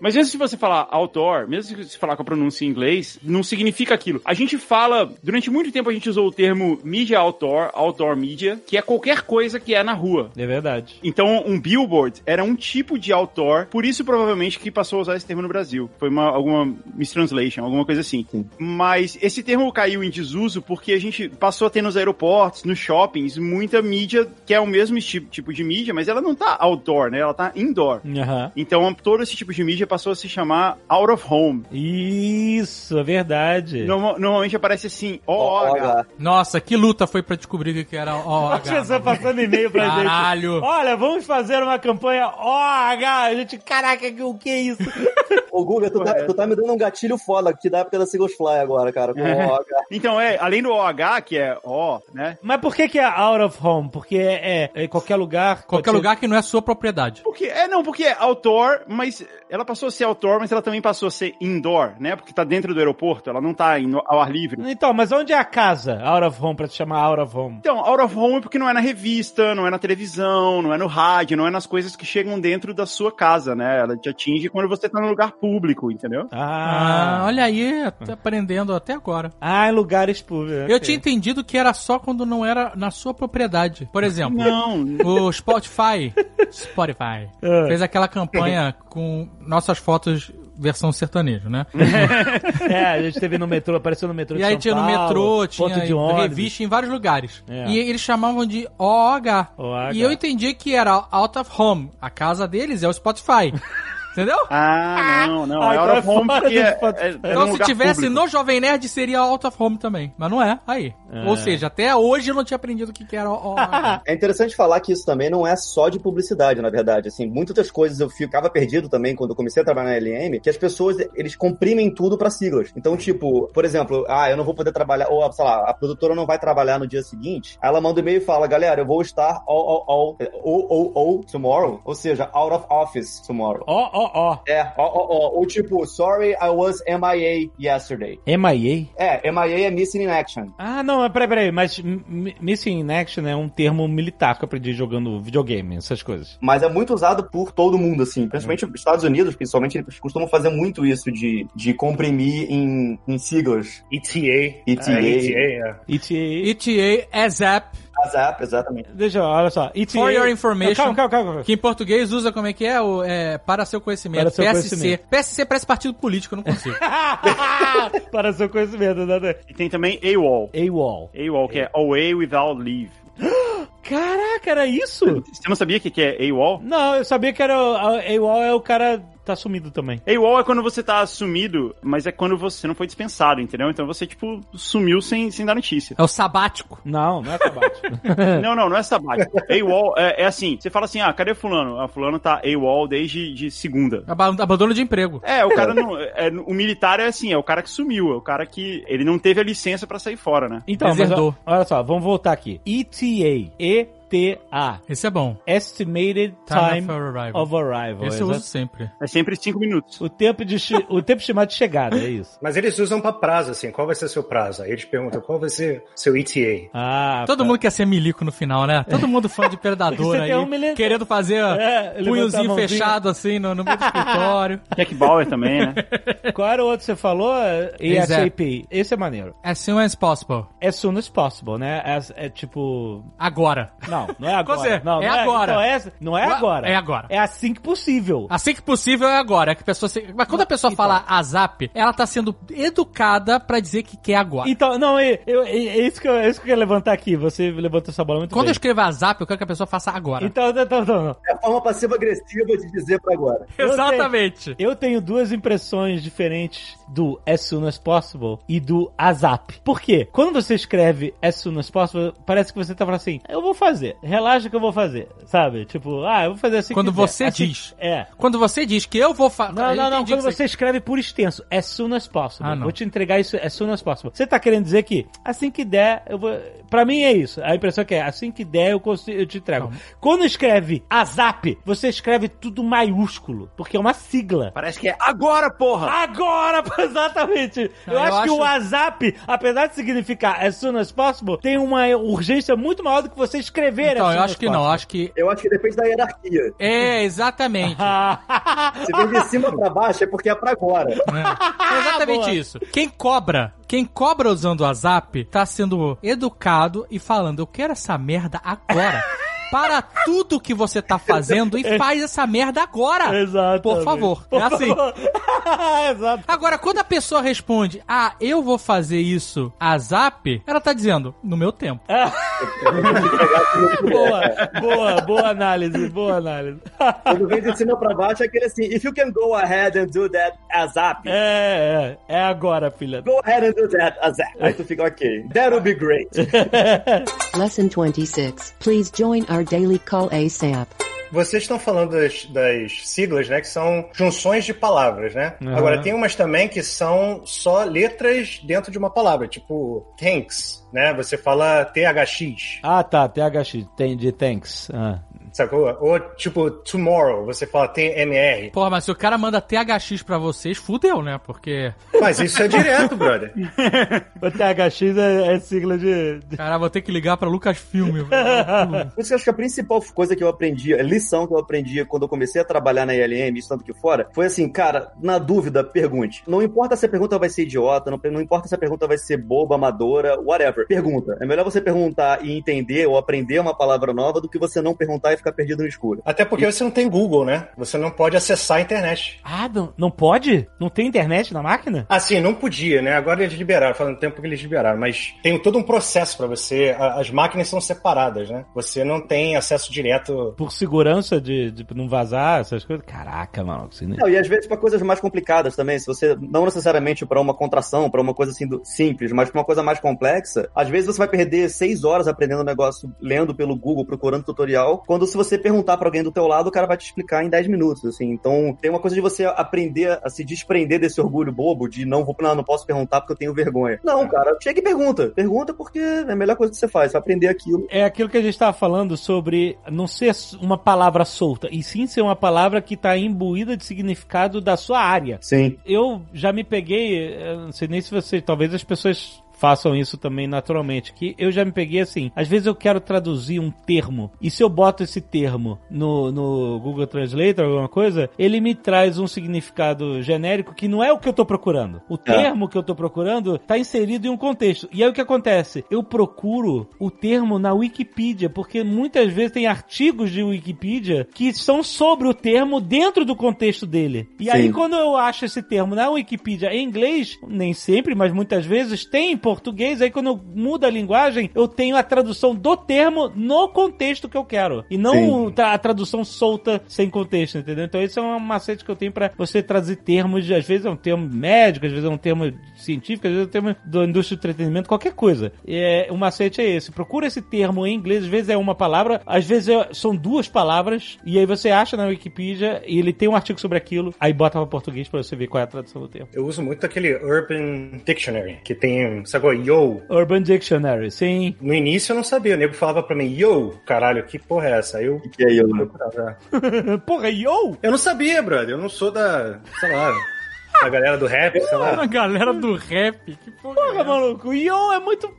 [SPEAKER 3] Mas mesmo se você falar outdoor, mesmo se você falar com a pronúncia em inglês, não significa aquilo. A gente fala, durante muito tempo a gente usou o termo media outdoor, outdoor media, que é qualquer coisa que é na rua.
[SPEAKER 2] É verdade.
[SPEAKER 3] Então, um billboard era um tipo de outdoor, por isso provavelmente que passou a usar esse termo no Brasil. Foi uma, alguma mistranslation, alguma coisa assim. Mas esse termo caiu em desuso porque a gente passou a ter nos aeroportos, nos shoppings, muita mídia que é o mesmo tipo, tipo de mídia, mas ela não tá outdoor, né? Ela tá indoor.
[SPEAKER 2] Aham.
[SPEAKER 3] Então, todo esse tipo de mídia passou a se chamar out of home.
[SPEAKER 2] Isso, é verdade.
[SPEAKER 3] Norma- normalmente aparece assim, OH.
[SPEAKER 6] Nossa, que luta foi pra descobrir o que era OH.
[SPEAKER 2] As pessoas passando e-mail pra gente.
[SPEAKER 6] Caralho.
[SPEAKER 2] Olha, vamos fazer uma campanha OH. A gente, caraca, o que é isso?
[SPEAKER 4] Ô, Guga, tu tá, tu tá me dando um gatilho foda que dá época da Seagulls Fly agora, cara. Com OH.
[SPEAKER 3] Então, é, além do OH, que é O, né?
[SPEAKER 2] Mas por que que é out of home? Porque é, é em qualquer lugar.
[SPEAKER 6] Qualquer
[SPEAKER 2] pode ser-
[SPEAKER 6] lugar que não é sua propriedade.
[SPEAKER 3] Porque, é, não, porque é outdoor, mas ela passou a ser outdoor, mas ela também passou a ser indoor, né? Porque tá dentro do aeroporto, ela não tá em- ao ar livre.
[SPEAKER 2] Então, mas onde é a casa out of home pra te chamar out of home?
[SPEAKER 3] Então, out of home é porque não é na revista, não é na televisão, não é no rádio, não é nas coisas que chegam dentro da sua casa, né? Ela te atinge quando você tá num lugar público, entendeu?
[SPEAKER 6] Ah,
[SPEAKER 2] Ah,
[SPEAKER 6] olha aí, até aprendendo até agora.
[SPEAKER 2] ah, em lugares públicos.
[SPEAKER 6] Eu tinha entendido que era só quando não era na sua propriedade. Por exemplo,
[SPEAKER 3] Não,
[SPEAKER 6] o Spotify, Spotify,
[SPEAKER 2] Ah.
[SPEAKER 6] fez aquela campanha com nossas fotos versão sertanejo, né?
[SPEAKER 2] É, a gente teve no metrô, apareceu no metrô
[SPEAKER 6] E
[SPEAKER 2] de
[SPEAKER 6] aí
[SPEAKER 2] São
[SPEAKER 6] tinha no
[SPEAKER 2] Paulo,
[SPEAKER 6] metrô, tinha
[SPEAKER 2] de ônibus.
[SPEAKER 6] revista em vários lugares.
[SPEAKER 2] É.
[SPEAKER 6] E eles chamavam de OH.
[SPEAKER 2] OH.
[SPEAKER 6] E eu entendi que era out of home. A casa deles é o Spotify. Entendeu?
[SPEAKER 3] Ah, não, não.
[SPEAKER 2] Ah,
[SPEAKER 3] é
[SPEAKER 2] então
[SPEAKER 3] out of home é, é, é
[SPEAKER 6] então, se tivesse
[SPEAKER 3] público.
[SPEAKER 6] no Jovem Nerd, seria out of home também. Mas não é. Aí.
[SPEAKER 2] É.
[SPEAKER 6] Ou seja, até hoje eu não tinha aprendido o que, que era OH.
[SPEAKER 4] É interessante falar que isso também não é só de publicidade, na verdade. Assim, muitas das coisas eu ficava perdido também quando eu comecei a trabalhar na LM, que as pessoas, eles comprimem tudo pra siglas. Então, tipo, por exemplo, ah, eu não vou poder trabalhar, ou, sei lá, a produtora não vai trabalhar no dia seguinte, aí ela manda um e-mail e fala, galera, eu vou estar all, all, all, all, all, all tomorrow, ou seja, out of office tomorrow.
[SPEAKER 2] Ó, ó, ó.
[SPEAKER 4] É, ó, ó, ó, ou tipo, sorry, I was MIA yesterday.
[SPEAKER 2] MIA?
[SPEAKER 4] É, MIA é Missing in Action.
[SPEAKER 2] Ah, não, mas peraí, peraí, mas Missing in Action é um termo militar que eu aprendi jogando videogame, essas coisas.
[SPEAKER 4] mas é muito usado por todo mundo, assim. Principalmente os Estados Unidos, principalmente, eles costumam fazer muito isso de, de comprimir em, em siglas.
[SPEAKER 5] ETA.
[SPEAKER 4] ETA.
[SPEAKER 5] É, ETA, é.
[SPEAKER 2] ETA.
[SPEAKER 6] ETA, ASAP,
[SPEAKER 4] ASAP, exatamente.
[SPEAKER 2] Deixa eu, olha só. ETA.
[SPEAKER 6] For your information.
[SPEAKER 2] Calma, calma, calma.
[SPEAKER 6] que em português usa como é que é? O, é para seu conhecimento.
[SPEAKER 2] Para seu
[SPEAKER 6] PSC.
[SPEAKER 2] conhecimento.
[SPEAKER 6] PSC parece partido político, eu não consigo.
[SPEAKER 2] Para seu conhecimento, né?
[SPEAKER 3] E tem também AWOL.
[SPEAKER 2] AWOL.
[SPEAKER 3] AWOL, que é Away Without Leave.
[SPEAKER 2] Caraca, era isso?
[SPEAKER 3] Você não sabia o que que é AWOL?
[SPEAKER 2] Não, eu sabia que era. AWOL é o cara tá sumido também.
[SPEAKER 3] AWOL é quando você tá sumido, mas é quando você não foi dispensado, entendeu? Então você, tipo, sumiu sem, sem dar notícia.
[SPEAKER 6] É o sabático.
[SPEAKER 2] Não, não é sabático.
[SPEAKER 3] não, não, não é sabático. AWOL é, é assim, você fala assim, ah, cadê fulano? Ah, fulano tá AWOL desde de segunda.
[SPEAKER 6] Aba- Abandono de emprego.
[SPEAKER 3] É, o cara não. é, o militar é assim, é o cara que sumiu, é o cara que. Ele não teve a licença pra sair fora, né?
[SPEAKER 2] Então, mas
[SPEAKER 6] Deserdou.
[SPEAKER 2] olha só, vamos voltar aqui. ETA. ETA.
[SPEAKER 6] Esse é bom.
[SPEAKER 2] Estimated
[SPEAKER 6] Time
[SPEAKER 2] Time,
[SPEAKER 6] of Arrival.
[SPEAKER 2] of Arrival.
[SPEAKER 6] Esse eu uso sempre.
[SPEAKER 3] É sempre cinco minutos.
[SPEAKER 2] O tempo, de, o tempo estimado de chegada, é isso.
[SPEAKER 5] Mas eles usam pra prazo, assim. Qual vai ser seu prazo? Aí eles perguntam qual vai ser seu ETA.
[SPEAKER 2] Ah,
[SPEAKER 6] Todo
[SPEAKER 2] tá.
[SPEAKER 6] mundo quer ser milico no final, né? Todo mundo fã de Predador
[SPEAKER 2] Você
[SPEAKER 6] aí,
[SPEAKER 2] um milico.
[SPEAKER 6] querendo fazer
[SPEAKER 2] É,
[SPEAKER 6] punhozinho fechado assim no, no meio do escritório.
[SPEAKER 3] Jack Bauer também, né?
[SPEAKER 2] Qual era o outro que você falou?
[SPEAKER 6] Exato.
[SPEAKER 2] ASAP. Esse é maneiro.
[SPEAKER 6] As soon as possible.
[SPEAKER 2] As soon as possible, né? As- é tipo...
[SPEAKER 6] Agora.
[SPEAKER 2] Não, não é agora. Não,
[SPEAKER 6] é
[SPEAKER 2] não
[SPEAKER 6] agora.
[SPEAKER 2] Não é, não é
[SPEAKER 6] Ué,
[SPEAKER 2] agora.
[SPEAKER 6] é agora.
[SPEAKER 2] É assim que possível.
[SPEAKER 6] Assim que possível é agora. É que a pessoa se... Mas quando a pessoa
[SPEAKER 2] Então.
[SPEAKER 6] fala azap, ela tá sendo educada pra dizer que quer agora.
[SPEAKER 2] Então, não, é, eu- é- é isso que eu, é isso que eu ia levantar aqui. Você levantou essa bola muito
[SPEAKER 6] Quando eu
[SPEAKER 2] bem.
[SPEAKER 6] escrevo azap, eu quero que a pessoa faça agora.
[SPEAKER 2] Então, então, então, então.
[SPEAKER 4] É a forma passiva-agressiva de dizer pra agora.
[SPEAKER 2] eu
[SPEAKER 6] Exatamente.
[SPEAKER 2] Eu tenho duas impressões diferentes do as soon as possible e do ASAP. Por quê? Quando você escreve as soon as possible, parece que você tá falando assim, eu vou fazer, relaxa que eu vou fazer, sabe? Tipo, ah, eu vou fazer assim
[SPEAKER 6] Quando você
[SPEAKER 2] Assim-
[SPEAKER 6] diz.
[SPEAKER 2] É.
[SPEAKER 6] Quando você diz que eu vou fazer.
[SPEAKER 2] Não, não, não. Quando você escreve por extenso, as soon as possible.
[SPEAKER 6] Ah, não.
[SPEAKER 2] Vou te entregar isso as soon as possible. Você tá querendo dizer que assim que der, eu vou. Pra mim é isso. A impressão é que é assim que der, eu, consigo, eu te entrego. Quando escreve ASAP, você escreve tudo maiúsculo, porque é uma sigla.
[SPEAKER 3] Parece que é agora, porra!
[SPEAKER 2] Agora, exatamente.
[SPEAKER 6] Não,
[SPEAKER 2] eu,
[SPEAKER 6] eu
[SPEAKER 2] acho, que
[SPEAKER 6] acho-
[SPEAKER 2] o WhatsApp, apesar de significar as soon as possible, tem uma urgência muito maior do que você escrever
[SPEAKER 6] Então,
[SPEAKER 2] as
[SPEAKER 6] eu acho que não.
[SPEAKER 2] possible.
[SPEAKER 6] Acho que.
[SPEAKER 4] Eu acho que depende da hierarquia.
[SPEAKER 6] É, exatamente.
[SPEAKER 4] Se vem de cima pra baixo é porque é pra agora.
[SPEAKER 6] É exatamente
[SPEAKER 2] Boa.
[SPEAKER 6] isso. Quem cobra, quem cobra usando o WhatsApp, tá sendo educado e falando, eu quero essa merda agora. Para tudo que você tá fazendo e faz essa merda agora.
[SPEAKER 2] Exato.
[SPEAKER 6] Por favor. É assim.
[SPEAKER 2] Exato.
[SPEAKER 6] Agora, quando a pessoa responde, ah, eu vou fazer isso a zap, ela tá dizendo, no meu tempo.
[SPEAKER 2] Boa, boa, boa análise, boa análise.
[SPEAKER 4] Quando vem de cima pra baixo é aquele assim, if you can go ahead and do that ASAP,
[SPEAKER 2] É, é, é agora, filha.
[SPEAKER 4] go ahead and do that ASAP. Aí tu fica ok. That would be great.
[SPEAKER 7] Lesson 26. Please join our daily call ASAP.
[SPEAKER 5] Vocês estão falando das, das siglas, né? Que são junções de palavras, né?
[SPEAKER 2] Aham.
[SPEAKER 5] Agora, tem umas também que são só letras dentro de uma palavra, tipo thanks, né? Você fala THX,
[SPEAKER 2] Ah, tá, THX, tem de thanks. Ah.
[SPEAKER 5] sacou? Ou tipo tomorrow, você fala TMR.
[SPEAKER 6] Porra, mas se o cara manda THX pra vocês, fudeu, né? Porque,
[SPEAKER 5] Mas isso é direto, brother.
[SPEAKER 2] O THX é, é sigla de.
[SPEAKER 6] cara, vou ter que ligar pra Lucasfilm. velho.
[SPEAKER 4] Por isso que eu acho que a principal coisa que eu aprendi, lição que eu aprendi quando eu comecei a trabalhar na ILM, isso tanto que fora, foi assim, cara, na dúvida, pergunte. Não importa se a pergunta vai ser idiota, não, não importa se a pergunta vai ser boba, amadora, whatever. Pergunta. É melhor você perguntar e entender ou aprender uma palavra nova do que você não perguntar e ficar perdido no escuro.
[SPEAKER 5] Até porque você não tem Google, né? Você não pode acessar a internet.
[SPEAKER 2] Ah, não, não pode? Não tem internet na máquina?
[SPEAKER 5] Assim, não podia, né? Agora eles liberaram, faz um tempo que eles liberaram, mas tem todo um processo pra você. As máquinas são separadas, né? Você não tem acesso direto.
[SPEAKER 2] Por segurança de, de não vazar, essas coisas? Caraca, mano. Assim, né?
[SPEAKER 4] Não, e às vezes para coisas mais complicadas também, se você não necessariamente para uma contração, para uma coisa assim do- simples, mas para uma coisa mais complexa, às vezes você vai perder seis horas aprendendo um negócio, lendo pelo Google, procurando tutorial, quando se você perguntar para alguém do teu lado, o cara vai te explicar em 10 minutos, assim. Então, tem uma coisa de você aprender a se desprender desse orgulho bobo de não vou, não, não posso perguntar porque eu tenho vergonha. Não, cara, chega e pergunta. Pergunta porque é a melhor coisa que você faz, vai aprender aquilo.
[SPEAKER 2] É aquilo que a gente tava falando sobre não ser uma palavra solta, e sim ser uma palavra que tá imbuída de significado da sua área.
[SPEAKER 4] Sim.
[SPEAKER 2] Eu já me peguei, eu não sei nem se você, talvez as pessoas façam isso também naturalmente, que eu já me peguei assim, às vezes eu quero traduzir um termo, e se eu boto esse termo no, no Google Translator, alguma coisa, ele me traz um significado genérico que não é o que eu tô procurando. O termo que eu tô procurando tá inserido em um contexto. E aí o que acontece? Eu procuro o termo na Wikipedia, porque muitas vezes tem artigos de Wikipedia que são sobre o termo dentro do contexto dele. E aí
[SPEAKER 4] Sim.
[SPEAKER 2] quando eu acho esse termo na Wikipedia em inglês, nem sempre, mas muitas vezes tem em português, aí quando eu mudo a linguagem, eu tenho a tradução do termo no contexto que eu quero. E não
[SPEAKER 4] Sim.
[SPEAKER 2] a tradução solta sem contexto, entendeu? Então esse é um macete que eu tenho pra você traduzir termos, às vezes é um termo médico, às vezes é um termo científico, às vezes é um termo da indústria do entretenimento, qualquer coisa. É, o macete é esse. Procura esse termo em inglês, às vezes é uma palavra, às vezes é- são duas palavras, e aí você acha na Wikipedia e ele tem um artigo sobre aquilo, aí bota pra português pra você ver qual é a tradução do termo.
[SPEAKER 5] Eu uso muito aquele Urban Dictionary, que tem, sacou? Yo.
[SPEAKER 2] Urban Dictionary, sim.
[SPEAKER 5] No início eu não sabia, o nego falava pra mim, yo, caralho, que porra é essa? Aí eu
[SPEAKER 4] Que aí, eu, né?
[SPEAKER 5] procurava.
[SPEAKER 2] Porra, yo!
[SPEAKER 5] Eu não sabia, brother, eu não sou da, sei lá, da galera do rap, sei lá.
[SPEAKER 6] A galera do rap. Que porra,
[SPEAKER 2] Porra,
[SPEAKER 6] é essa?
[SPEAKER 2] maluco, yo é muito.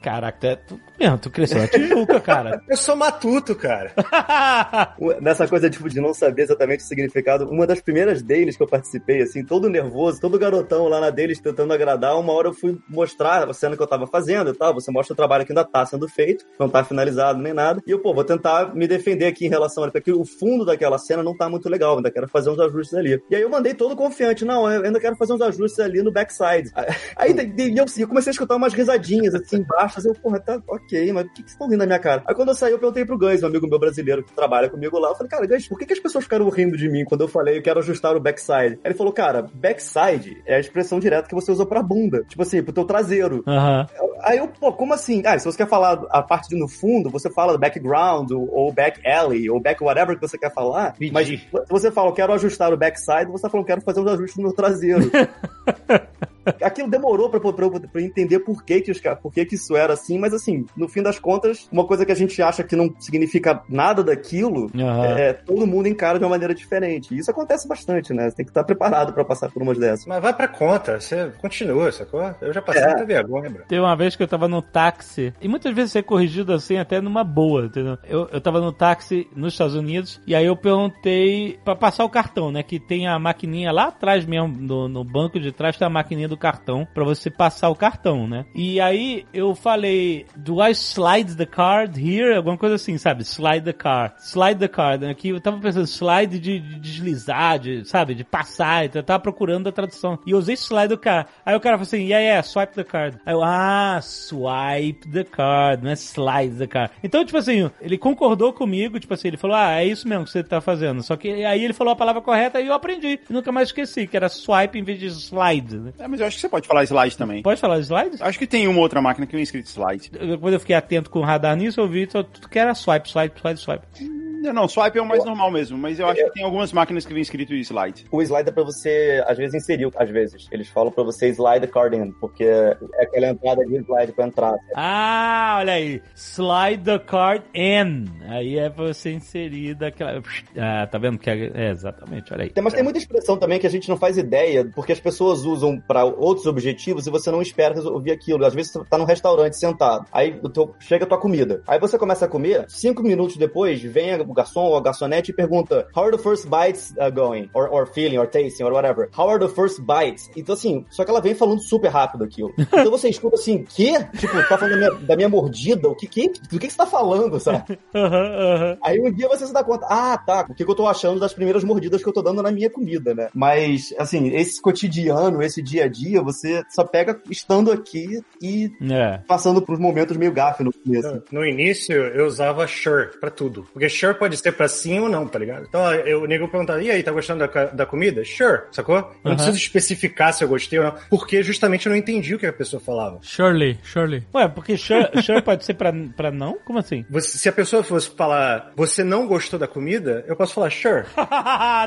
[SPEAKER 2] Caraca, tu, é- tu, mesmo, tu cresceu na Tijuca, cara.
[SPEAKER 5] Eu sou matuto, cara.
[SPEAKER 4] Nessa coisa tipo, de não saber exatamente o significado, uma das primeiras deles que eu participei, assim, todo nervoso, todo garotão lá na deles tentando agradar, uma hora eu fui mostrar a cena que eu tava fazendo e tal. Você mostra o trabalho que ainda tá sendo feito, não tá finalizado nem nada. E eu, pô, vou tentar me defender aqui em relação a porque o fundo daquela cena não tá muito legal, ainda quero fazer uns ajustes ali. E aí eu mandei todo confiante, não, eu ainda quero fazer uns ajustes ali no backside. Aí eu comecei a escutar umas risadinhas assim baixas, eu, porra, tá ok, mas o que, que vocês estão rindo na minha cara? Aí quando eu saí, eu perguntei pro Gans, um amigo meu brasileiro que trabalha comigo lá, eu falei, cara, Gans, por que, que as pessoas ficaram rindo de mim quando eu falei eu quero ajustar o backside? Aí ele falou, cara, backside é a expressão direta que você usa pra bunda, tipo assim, pro teu traseiro.
[SPEAKER 2] Aham.
[SPEAKER 4] Aí eu, pô, como assim? Ah, se você quer falar a parte de no fundo, você fala background, ou back alley, ou back whatever que você quer falar.
[SPEAKER 5] Entendi.
[SPEAKER 4] Mas se você fala, eu quero ajustar o backside, você tá falando, quero fazer uns ajustes no meu traseiro. Aquilo demorou pra, pra, pra, entender por que que, os, por que que isso era assim, mas assim, no fim das contas, uma coisa que a gente acha que não significa nada daquilo,
[SPEAKER 2] Aham.
[SPEAKER 4] é, todo mundo encara de uma maneira diferente. E isso acontece bastante, né? Você tem que estar preparado pra passar por umas dessas.
[SPEAKER 5] Mas vai pra conta, você continua, sacou? Eu já passei
[SPEAKER 4] É.
[SPEAKER 5] muita vergonha, bro.
[SPEAKER 2] Teve uma vez que eu tava no táxi, e muitas vezes ser corrigido assim, até numa boa, entendeu? Eu, eu tava no táxi nos Estados Unidos, e aí eu perguntei pra passar o cartão, né? Que tem a maquininha lá atrás mesmo, no, no banco de trás tem a maquininha do cartão, pra você passar o cartão, né? E aí eu falei, do I slide the card here? Alguma coisa assim, sabe? Slide the card. Slide the card. Aqui eu tava pensando, slide de, de deslizar, de, sabe? De passar, então eu tava procurando a tradução. E eu usei slide do card. Aí o cara falou assim, yeah, yeah, swipe the card. Aí eu, ah, swipe the card, não é slide the card. Então, tipo assim, ele concordou comigo, tipo assim, ele falou, ah, é isso mesmo que você tá fazendo. Só que aí ele falou a palavra correta e eu aprendi. E nunca mais esqueci, que era swipe em vez de slide. né?
[SPEAKER 3] É, mas eu acho que você pode falar slide também.
[SPEAKER 2] Pode falar slide?
[SPEAKER 3] Acho que tem uma outra máquina que vem escrito slide.
[SPEAKER 2] Quando eu fiquei atento com o radar nisso, eu vi tudo que era swipe, swipe, swipe, swipe.
[SPEAKER 3] Não, não, swipe é o mais normal mesmo, mas eu acho que tem algumas máquinas que vem escrito slide.
[SPEAKER 4] O slide é pra você, às vezes, inserir, às vezes. Eles falam pra você slide the card in, porque é aquela entrada de slide pra entrar.
[SPEAKER 2] Ah, olha aí. Slide the card in. Aí é pra você inserir daquela. Ah, tá vendo? Que é... é, exatamente, olha aí.
[SPEAKER 4] Tem- Mas tem muita expressão também que a gente não faz ideia, porque as pessoas usam pra outros objetivos e você não espera resolver aquilo. Às vezes você tá num restaurante sentado, aí o teu- chega a tua comida. Aí você começa a comer, cinco minutos depois, vem o garçom ou a garçonete e pergunta: How are the first bites uh, going? Or, or feeling, or tasting, or whatever. How are the first bites? Então, assim, só que ela vem falando super rápido aquilo. Então você escuta assim, que? Tipo, tá falando da minha, da minha mordida? O que, que, do que, que você tá falando, sabe?
[SPEAKER 2] Aham, aham.
[SPEAKER 4] Aí um dia você se dá conta, ah, tá, o que, que eu tô achando das primeiras mordidas que eu tô dando na minha comida, né? Mas, assim, esse cotidiano, esse dia a dia, você só pega estando aqui e
[SPEAKER 2] É.
[SPEAKER 4] passando por uns momentos meio gafe no começo.
[SPEAKER 5] No início, eu usava sure pra tudo. Porque sure pode ser pra sim ou não, tá ligado? Então, eu, o nego perguntava, e aí, tá gostando da, da comida? Sure, sacou? Eu não preciso especificar se eu gostei ou não, porque justamente eu não entendi o que a pessoa falava.
[SPEAKER 6] Shirley, Shirley.
[SPEAKER 2] Ué, porque sure, sure pode ser pra, pra não? Como assim?
[SPEAKER 5] Você- se a pessoa fosse falar, você não gostou da comida, eu posso falar sure.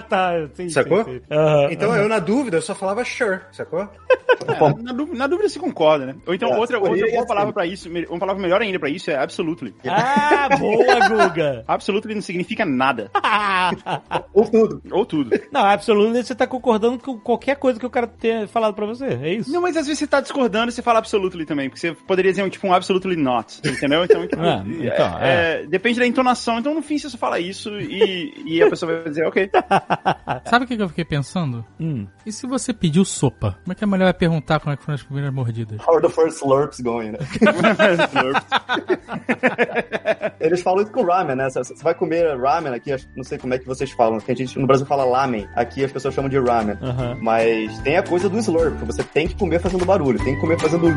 [SPEAKER 2] tá, sim,
[SPEAKER 5] Sacou?
[SPEAKER 2] sim, sim.
[SPEAKER 5] Então, eu, na dúvida, eu só falava sure, sacou?
[SPEAKER 3] É, na, dú- na dúvida se concorda, né? Ou então
[SPEAKER 4] É,
[SPEAKER 3] outra, outra boa
[SPEAKER 4] assim.
[SPEAKER 3] palavra pra isso, uma palavra melhor ainda pra isso é absolutely.
[SPEAKER 2] Ah, boa, Guga!
[SPEAKER 3] Absolutely não significa nada.
[SPEAKER 4] Ou tudo.
[SPEAKER 3] Ou tudo.
[SPEAKER 2] Não, absolutamente você tá concordando com qualquer coisa que o cara tenha falado pra você, é isso?
[SPEAKER 3] Não, mas às vezes você tá discordando e você fala absolutely também, porque você poderia dizer um, tipo um absolutely not, entendeu? Então, tipo,
[SPEAKER 2] Ah, então,
[SPEAKER 3] é- é, depende da entonação. Então, no fim, você só fala isso e, e a pessoa vai dizer, ok.
[SPEAKER 6] Sabe o que eu fiquei pensando?
[SPEAKER 2] Hum.
[SPEAKER 6] E se você pediu sopa? Como é que a mulher vai perguntar como é que foram as primeiras mordidas?
[SPEAKER 4] How are the first slurps going, né? Eles falam isso com ramen, né? Você você vai comer ramen aqui, não sei como é que vocês falam. A gente no Brasil fala lamen, aqui as pessoas chamam de ramen.
[SPEAKER 2] Aham.
[SPEAKER 4] Mas tem a coisa do slurp, você tem que comer fazendo barulho, tem que comer fazendo.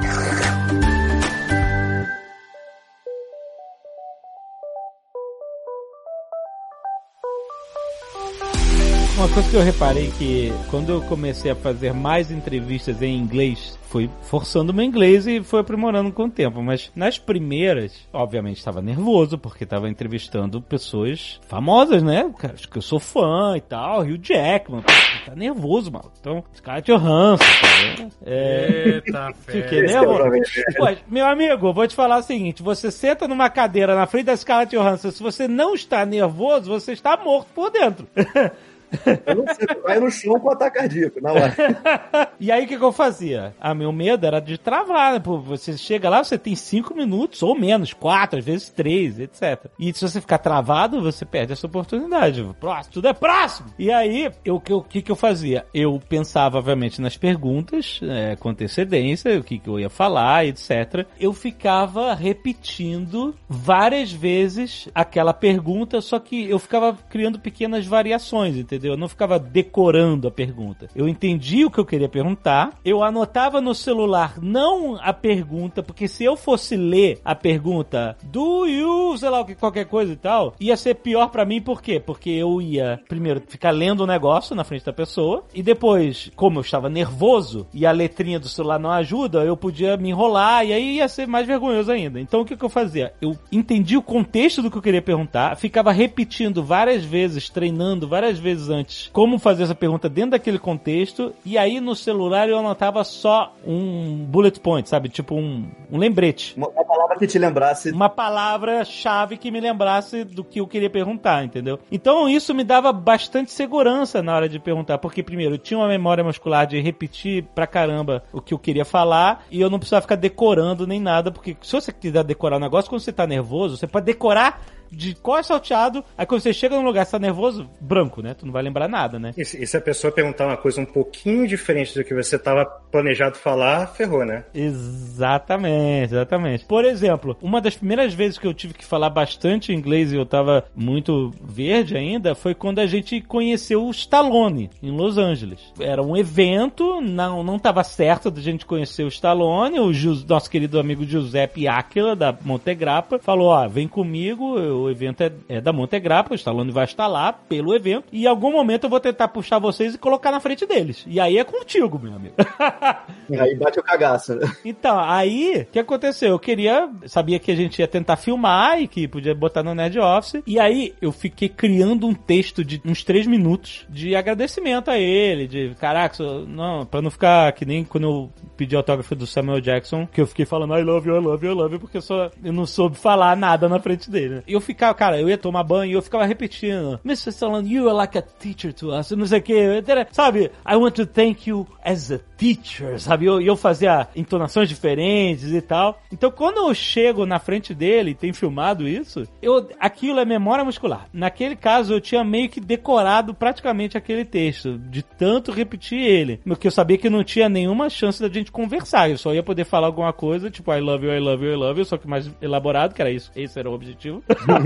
[SPEAKER 2] Uma coisa que eu reparei que quando eu comecei a fazer mais entrevistas em inglês, fui forçando meu inglês e foi aprimorando com o tempo. Mas nas primeiras, obviamente estava nervoso, porque estava entrevistando pessoas famosas, né? Cara, acho que eu sou fã e tal, Hugh Jackman. Tá nervoso, mano. Então, Scarlett Johansson, tá É,
[SPEAKER 6] Eita,
[SPEAKER 2] Fiquei nervoso. Pô, meu amigo, vou te falar o seguinte: você senta numa cadeira na frente da Scarlett Johansson, se você não está nervoso, você está morto por dentro.
[SPEAKER 4] Eu não sei, tu vai no chão com ataque cardíaco, na hora.
[SPEAKER 2] e aí o que, que eu fazia? Ah, meu medo era de travar, né? Pô, você chega lá, você tem cinco minutos, ou menos, quatro, às vezes três, etc. E se você ficar travado, você perde essa oportunidade. Próximo, tudo é próximo! E aí, o que, que, que eu fazia? Eu pensava, obviamente, nas perguntas, é, com antecedência, o que, que eu ia falar, etc. Eu ficava repetindo várias vezes aquela pergunta, só que eu ficava criando pequenas variações, entendeu? Eu não ficava decorando a pergunta. Eu entendi o que eu queria perguntar, eu anotava no celular não a pergunta, porque se eu fosse ler a pergunta do you, sei lá qualquer coisa e tal, ia ser pior pra mim, por quê? Porque eu ia, primeiro, ficar lendo o negócio na frente da pessoa, e depois, como eu estava nervoso e a letrinha do celular não ajuda, eu podia me enrolar e aí ia ser mais vergonhoso ainda. Então o que, que eu fazia? Eu entendi o contexto do que eu queria perguntar, ficava repetindo várias vezes, treinando várias vezes antes como fazer essa pergunta dentro daquele contexto, e aí no celular eu anotava só um bullet point, sabe? Tipo um, um lembrete.
[SPEAKER 4] Uma, uma palavra que te lembrasse.
[SPEAKER 2] Uma palavra-chave que me lembrasse do que eu queria perguntar, entendeu? Então isso me dava bastante segurança na hora de perguntar, porque primeiro eu tinha uma memória muscular de repetir pra caramba o que eu queria falar e eu não precisava ficar decorando nem nada, porque se você quiser decorar um negócio, quando você tá nervoso, você pode decorar de cor salteado, aí quando você chega num lugar você tá nervoso, branco, né? Tu não vai lembrar nada, né?
[SPEAKER 5] E se, e se a pessoa perguntar uma coisa um pouquinho diferente do que você estava planejado falar, ferrou, né?
[SPEAKER 2] Exatamente, exatamente. Por exemplo, uma das primeiras vezes que eu tive que falar bastante inglês e eu tava muito verde ainda foi quando a gente conheceu o Stallone em Los Angeles. Era um evento, não não tava certo da gente conhecer o Stallone, o nosso querido amigo Giuseppe Aquila da Montegrappa falou: "Ó, vem comigo, o evento é, é da Montegrappa, o Stallone vai estar lá pelo evento e em algum momento eu vou tentar puxar vocês e colocar na frente deles. E aí é contigo, meu amigo."
[SPEAKER 4] Aí bate o cagaço. né?
[SPEAKER 2] Então, aí, o que aconteceu? Eu queria, sabia que a gente ia tentar filmar e que podia botar no Nerd Office. E aí, eu fiquei criando um texto de uns três minutos de agradecimento a ele, de caraca, não, pra não ficar que nem quando eu pedi autógrafo do Samuel Jackson, que eu fiquei falando I love you, I love you, I love you, porque eu só eu não soube falar nada na frente dele. né? E eu ficava, cara, eu ia tomar banho e eu ficava repetindo, Mr. Stallone, you are like a teacher to us, não sei o que, sabe? I want to thank you as a teacher, sabe? E eu, eu fazia entonações diferentes e tal. Então, quando eu chego na frente dele, e tem filmado isso, eu, aquilo é memória muscular. Naquele caso, eu tinha meio que decorado praticamente aquele texto, de tanto repetir ele. Porque eu sabia que não tinha nenhuma chance da gente conversar. Eu só ia poder falar alguma coisa, tipo, I love you, I love you, I love you, só que mais elaborado, que era isso. Esse era o objetivo.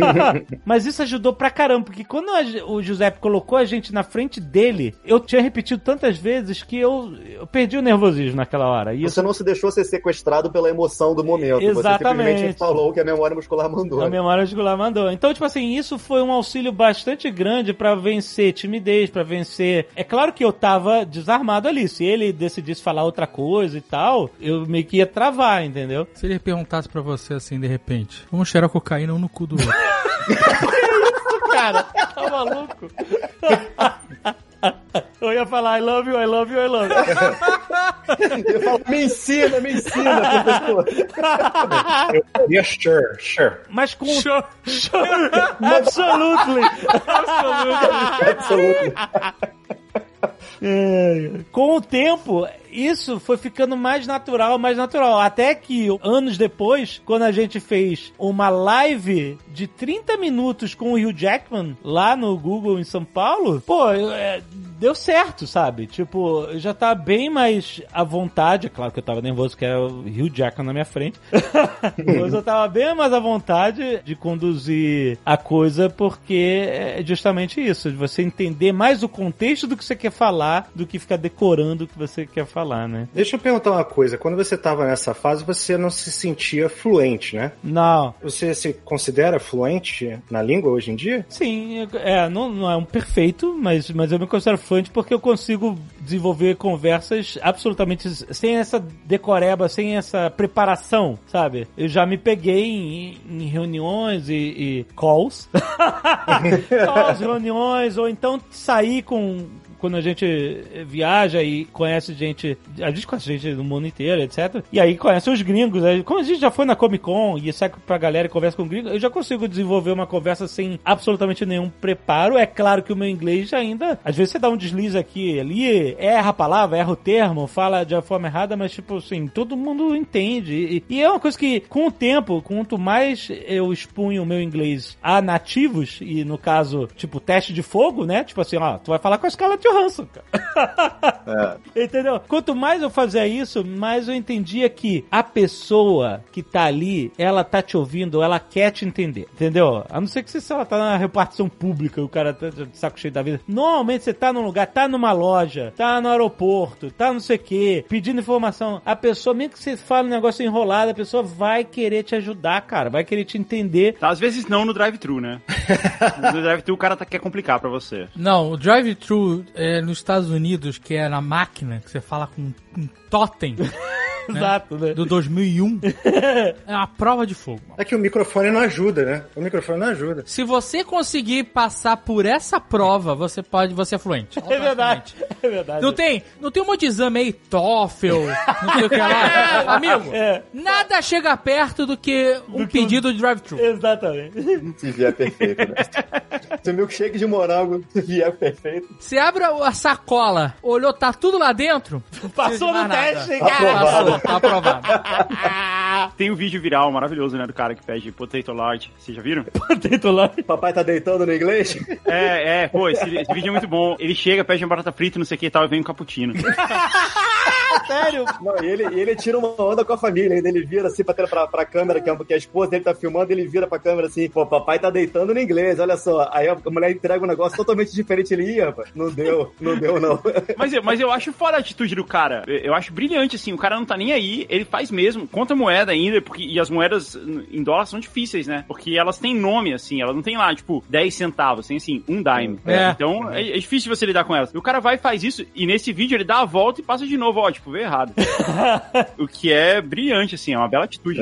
[SPEAKER 2] Mas isso ajudou pra caramba, porque quando o Giuseppe colocou a gente na frente dele, eu tinha repetido tantas vezes que eu, eu perdi o nervosismo naquela hora. E isso
[SPEAKER 4] Você não se deixou ser sequestrado pela emoção do momento.
[SPEAKER 2] Exatamente.
[SPEAKER 4] Você simplesmente falou o que a memória muscular mandou.
[SPEAKER 2] a memória muscular mandou. Então, tipo assim, isso foi um auxílio bastante grande pra vencer timidez, pra vencer. É claro que eu tava desarmado ali. Se ele decidisse falar outra coisa e tal, eu meio que ia travar, entendeu?
[SPEAKER 6] Se ele perguntasse pra você assim, de repente, vamos cheirar cocaína um no cu do outro.
[SPEAKER 2] Cara, tá maluco? Eu ia falar I love you, I love you, I love you.
[SPEAKER 4] Eu falo, me ensina, me ensina, professor.
[SPEAKER 5] Eu faria sure, sure.
[SPEAKER 2] Mas com. Sure, sure, absolutely.
[SPEAKER 4] Absolutamente.
[SPEAKER 2] Com o tempo, isso foi ficando mais natural, mais natural. Até que anos depois, quando a gente fez uma live de 30 minutos com o Hugh Jackman lá no Google em São Paulo, pô, é, deu certo, sabe? Tipo, eu já tava bem mais à vontade. É claro que eu tava nervoso, que era o Rio Jackson na minha frente. Mas eu tava bem mais à vontade de conduzir a coisa, porque é justamente isso, de você entender mais o contexto do que você quer falar, do que ficar decorando o que você quer falar, né?
[SPEAKER 5] Deixa eu perguntar uma coisa. Quando você tava nessa fase, você não se sentia fluente, né?
[SPEAKER 2] Não,
[SPEAKER 5] Você se considera fluente na língua hoje em dia?
[SPEAKER 2] Sim, é, não, não é um perfeito, mas, mas eu me considero fluente porque eu consigo desenvolver conversas absolutamente sem essa decoreba, sem essa preparação, sabe? Eu já me peguei em, em reuniões e, e calls. calls, reuniões, ou então sair com quando a gente viaja e conhece gente, a gente conhece gente do mundo inteiro, etc. E aí conhece os gringos. aí, Como a gente já foi na Comic Con e sai pra galera e conversa com gringos, eu já consigo desenvolver uma conversa sem absolutamente nenhum preparo. É claro que o meu inglês ainda, às vezes você dá um deslize aqui ali, erra a palavra, erra o termo, fala de uma forma errada, mas tipo assim, todo mundo entende. E, e é uma coisa que, com o tempo, quanto mais eu expunho o meu inglês a nativos, e no caso, tipo, teste de fogo, né? Tipo assim, ó, tu vai falar com a escala de Johansson, cara. Entendeu? Quanto mais eu fazia isso, mais eu entendia que a pessoa que tá ali, ela tá te ouvindo, ela quer te entender. Entendeu? A não ser que se se ela tá na repartição pública e o cara tá de saco cheio da vida. Normalmente você tá num lugar, tá numa loja, tá no aeroporto, tá não sei o quê, pedindo informação. A pessoa, mesmo que você fale um negócio enrolado, a pessoa vai querer te ajudar, cara. Vai querer te entender.
[SPEAKER 3] Tá, às vezes não no drive-thru, né? no drive-thru o cara tá, quer complicar pra você.
[SPEAKER 6] Não, o drive-thru é, nos Estados Unidos, que é na máquina, que você fala com um totem
[SPEAKER 2] Exato, né?
[SPEAKER 6] do 2001, é uma prova de fogo.
[SPEAKER 5] É que o microfone não ajuda, né? O microfone não ajuda.
[SPEAKER 6] Se você conseguir passar por essa prova, você pode, você é fluente.
[SPEAKER 2] É verdade. É verdade.
[SPEAKER 6] Não tem, não tem um monte de exame aí, TOEFL, não sei o que lá. Amigo,
[SPEAKER 2] É.
[SPEAKER 6] nada chega perto do que um pedido de drive-thru.
[SPEAKER 2] Exatamente.
[SPEAKER 4] Se vier perfeito, né? Se o milkshake de morango vier perfeito.
[SPEAKER 6] Você abre a sacola, olhou, tá tudo lá dentro.
[SPEAKER 2] Passou no
[SPEAKER 6] nada.
[SPEAKER 2] teste, cara.
[SPEAKER 6] Passou, tá aprovado.
[SPEAKER 3] Tem um vídeo viral maravilhoso, né, do cara que pede potato large. Vocês já viram?
[SPEAKER 2] Tento lá.
[SPEAKER 4] Papai tá deitando no inglês?
[SPEAKER 3] É, é, pô, esse, esse vídeo é muito bom. Ele chega, pede uma batata frita, não sei o que e tal, e vem um cappuccino.
[SPEAKER 2] Sério?
[SPEAKER 4] Não, e ele, ele tira uma onda com a família, ainda ele vira assim pra, pra, pra câmera, que, é, que a esposa dele tá filmando, ele vira pra câmera assim, pô, papai tá deitando no inglês, olha só. Aí a mulher entrega um negócio totalmente diferente, ele ia, rapaz. Não deu, não deu, não.
[SPEAKER 3] Mas, eu- mas eu acho fora a atitude do cara. Eu- acho brilhante, assim. O cara não tá nem aí, ele faz mesmo. Conta moeda ainda, porque, e as moedas em dólar são difíceis, né? Porque elas têm nome, assim. Elas não tem lá, tipo, 10 centavos. Tem, assim, um dime.
[SPEAKER 6] É.
[SPEAKER 3] Então, é, é difícil você lidar com elas. E o cara vai e faz isso, e nesse vídeo ele dá a volta e passa de novo. Ó, tipo, veio errado. o que é brilhante, assim. É uma bela atitude.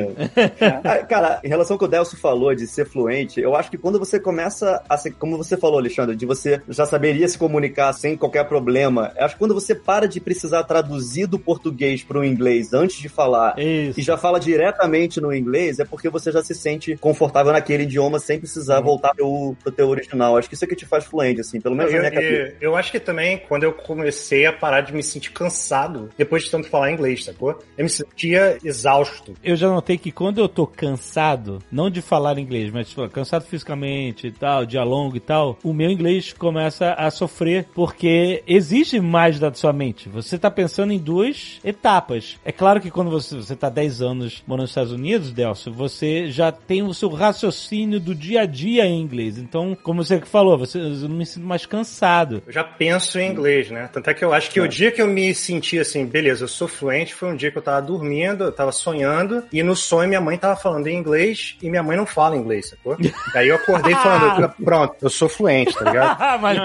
[SPEAKER 4] Ah, Cara, em relação ao que o Delcio falou de ser fluente, eu acho que quando você começa a ser, como você falou, Alexandre, de você já saberia se comunicar sem qualquer problema, eu acho que quando você para de precisar traduzir do português para o inglês antes de falar
[SPEAKER 2] Isso.
[SPEAKER 4] e já fala diretamente no inglês, é porque você já se sente confortável naquele idioma sem precisar voltar pro, pro teu original. Acho que isso é que te faz fluente, assim, pelo menos na
[SPEAKER 5] Eu,
[SPEAKER 4] minha cabeça.
[SPEAKER 5] eu- eu acho que também, quando eu comecei a parar de me sentir cansado, depois de tanto falar inglês, sacou? Eu me sentia exausto.
[SPEAKER 2] Eu já notei que quando eu tô cansado, não de falar inglês, mas tipo, cansado fisicamente e tal, dia longo e tal, o meu inglês começa a sofrer porque exige mais da sua mente. Você tá pensando em duas etapas. É claro que quando você, você tá 10 anos morando nos Estados Unidos, Delcio, você já tem o seu raciocínio do dia a dia em inglês. Então, como você que falou, você, eu me sinto mais cansado.
[SPEAKER 5] Eu já penso em inglês, né? Tanto é que eu acho que o dia que eu me senti assim, beleza, eu sou fluente, foi um dia que eu tava dormindo, eu tava sonhando, e no sonho minha mãe tava falando em inglês, e minha mãe não fala inglês, sacou? Daí eu acordei falando, pronto, eu sou fluente, tá ligado?
[SPEAKER 2] Ah, mas...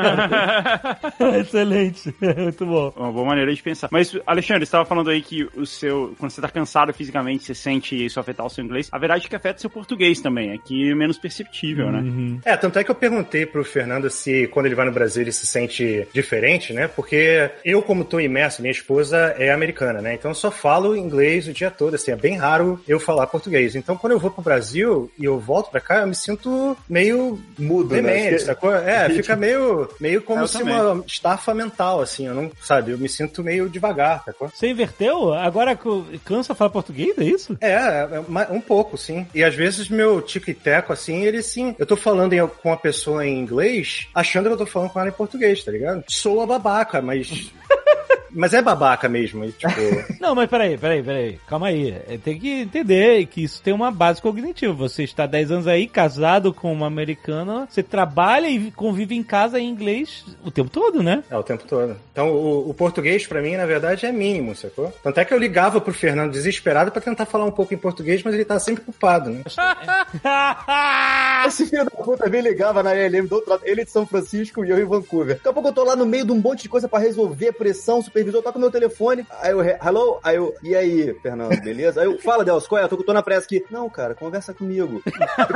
[SPEAKER 2] Excelente. Muito bom.
[SPEAKER 3] Uma boa maneira de pensar. Mas, Alexandre, você estava falando aí que o seu. Quando você tá cansado fisicamente, você sente isso afetar o seu inglês. A verdade é que afeta o seu português também. Aqui é menos perceptível, né?
[SPEAKER 5] É, tanto é que eu perguntei pro Fernando se quando ele vai no Brasil ele se sente diferente, né? Porque eu, como tô imerso, minha esposa, é americana, né? Então eu só falo inglês o dia todo, assim, é bem raro eu falar português. Então quando eu vou pro Brasil e eu volto pra cá, eu me sinto meio
[SPEAKER 4] Mudo, né?
[SPEAKER 5] demente,
[SPEAKER 4] que-
[SPEAKER 5] sacou? É, fica meio, meio como
[SPEAKER 3] Eu
[SPEAKER 5] se
[SPEAKER 3] também.
[SPEAKER 5] uma estafa mental, assim, eu não, sabe, eu me sinto meio devagar, sacou?
[SPEAKER 2] Você inverteu? Agora cansa falar português, é isso?
[SPEAKER 5] É, é, um pouco, sim. E às vezes meu tico e teco, assim, ele sim. Eu tô falando em- com uma pessoa em inglês, achando que eu tô falando com ela em português, tá ligado? Soa babaca, mas. mas é babaca mesmo. tipo.
[SPEAKER 2] Não, mas peraí, peraí, peraí. Calma aí. É, Tem que entender que isso tem uma base cognitiva. Você está 10 anos aí, casado com uma americana, você trabalha e convive em casa em inglês o tempo todo, né?
[SPEAKER 5] É, o tempo todo. Então, o, o português, pra mim, na verdade, é mínimo, sacou? Tanto é que eu ligava pro Fernando desesperado pra tentar falar um pouco em português, mas ele tá sempre ocupado, né?
[SPEAKER 4] Esse filho da puta me ligava na LM do outro lado, ele de São Francisco e eu em Vancouver. Daqui a pouco eu tô lá no meio de um monte de coisa pra resolver, pressão, supervisor, tá com o meu telefone. Aí eu, hello? Aí eu, e aí, Fernando, beleza? Aí eu, fala, Delcio, qual é? Eu tô, tô na pressa aqui. Não, cara, conversa comigo.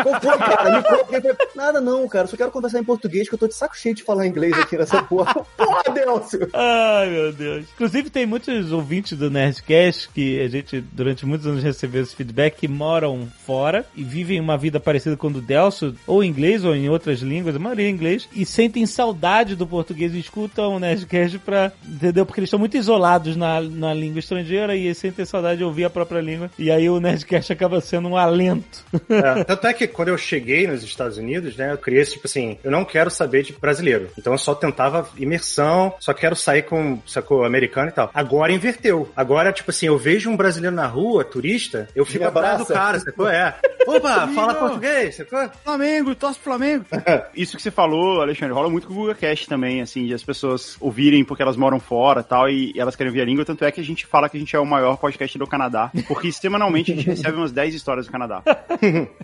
[SPEAKER 4] Qual foi, cara? Me Nada não, cara, só quero conversar em português, que eu tô de saco cheio de falar inglês aqui nessa porra. Porra, Delcio!
[SPEAKER 2] Ai, meu Deus. Inclusive, tem muitos ouvintes do Nerdcast que a gente, durante muitos anos, recebeu esse feedback que moram fora e vivem uma vida parecida com a do Delcio, ou em inglês ou em outras línguas, a maioria em inglês, e sentem saudade do português e escutam o Nerdcast pra. Entendeu? Porque eles estão muito isolados na, na língua estrangeira e eles sentem saudade de ouvir a própria língua. E aí o Nerdcast acaba sendo um alento.
[SPEAKER 5] É, tanto é que quando eu cheguei nos Estados Unidos, né, eu criei esse tipo assim, eu não quero saber de brasileiro. Então eu só tentava imersão, só quero sair com, sacou, americano e tal. Agora inverteu. Agora, tipo assim, eu vejo um brasileiro na rua, turista, eu fico atrás do cara, sacou? É. Opa, fala português, sacou?
[SPEAKER 3] Flamengo, torce Flamengo. Isso que você falou, Alexandre, rola muito com o Google Cast também, assim, de as pessoas ouvirem porque elas moram fora tal, e elas querem ouvir a língua. Tanto é que a gente fala que a gente é o maior podcast do Canadá, porque semanalmente a gente recebe umas 10 histórias do Canadá.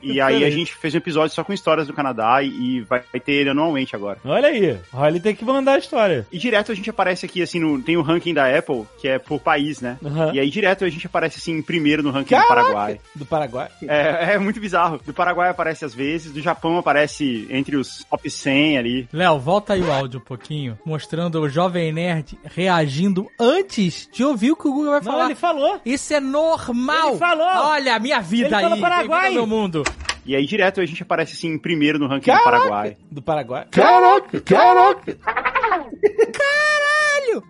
[SPEAKER 3] E aí a gente fez um episódio só com histórias do Canadá e, e vai ter ele anualmente agora.
[SPEAKER 2] Olha aí, o Riley tem que mandar a história.
[SPEAKER 3] E direto a gente aparece aqui, assim, no, tem o ranking da Apple, que é por país, né?
[SPEAKER 2] Aham.
[SPEAKER 3] E aí direto a gente aparece, assim, em primeiro no ranking do
[SPEAKER 2] Caraca!
[SPEAKER 3] Paraguai.
[SPEAKER 2] Do Paraguai.
[SPEAKER 3] É, é muito bizarro. Do Paraguai aparece às vezes, do Japão aparece entre os top 100 ali.
[SPEAKER 6] Léo, volta aí o áudio um pouquinho, mostrando o Jovem Nerd reagindo antes de ouvir o que o Google vai
[SPEAKER 2] Não,
[SPEAKER 6] falar.
[SPEAKER 2] ele falou.
[SPEAKER 6] Isso é normal.
[SPEAKER 2] Ele falou.
[SPEAKER 6] Olha a minha vida
[SPEAKER 2] Ele
[SPEAKER 6] aí.
[SPEAKER 2] falou Paraguai.
[SPEAKER 6] meu mundo.
[SPEAKER 3] E aí direto a gente aparece, assim, em primeiro no ranking do
[SPEAKER 2] Caraca!
[SPEAKER 3] Paraguai.
[SPEAKER 2] Do Paraguai.
[SPEAKER 1] Caraca, caraca.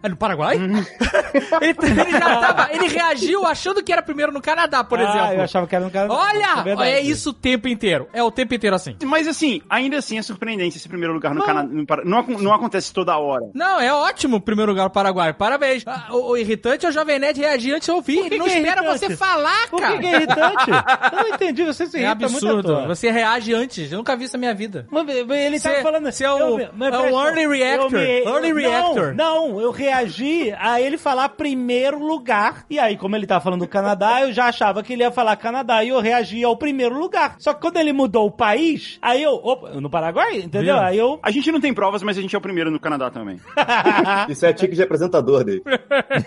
[SPEAKER 6] É no Paraguai? ele, ele já tava. Ele reagiu achando que era primeiro no Canadá, por
[SPEAKER 2] Ah,
[SPEAKER 6] exemplo.
[SPEAKER 2] eu achava que era no Canadá.
[SPEAKER 6] Olha!
[SPEAKER 2] verdade.
[SPEAKER 6] É isso o tempo inteiro. É o tempo inteiro assim.
[SPEAKER 3] Mas assim, ainda assim é surpreendente esse primeiro lugar no Canadá. Não, não acontece toda hora.
[SPEAKER 6] Não, é ótimo o primeiro lugar no Paraguai. Parabéns. Ah, O, o irritante é o Jovem Nerd reagir antes de ouvir.
[SPEAKER 2] Por que
[SPEAKER 6] Ele não
[SPEAKER 2] que é
[SPEAKER 6] espera
[SPEAKER 2] irritante?
[SPEAKER 6] você falar,
[SPEAKER 2] Por
[SPEAKER 6] cara.
[SPEAKER 2] que, que é irritante? eu não entendi, você se
[SPEAKER 6] É
[SPEAKER 2] irrita à
[SPEAKER 6] absurdo. Você reage antes. Eu nunca vi isso na minha vida.
[SPEAKER 2] Mas, Ele
[SPEAKER 6] Você-
[SPEAKER 2] tava falando.
[SPEAKER 6] você é o-
[SPEAKER 2] eu- mas
[SPEAKER 6] é o early reactor,
[SPEAKER 2] eu
[SPEAKER 6] early reactor.
[SPEAKER 2] Não, não, eu reagi a ele falar primeiro lugar. E aí, como ele tava falando do Canadá, eu já achava que ele ia falar Canadá e eu reagi ao primeiro lugar. Só que quando ele mudou o país, aí eu. Opa, no Paraguai, entendeu?
[SPEAKER 6] Viu?
[SPEAKER 2] Aí eu.
[SPEAKER 3] A gente não tem provas, mas a gente é o primeiro no Canadá também.
[SPEAKER 4] Isso é tique de apresentador dele.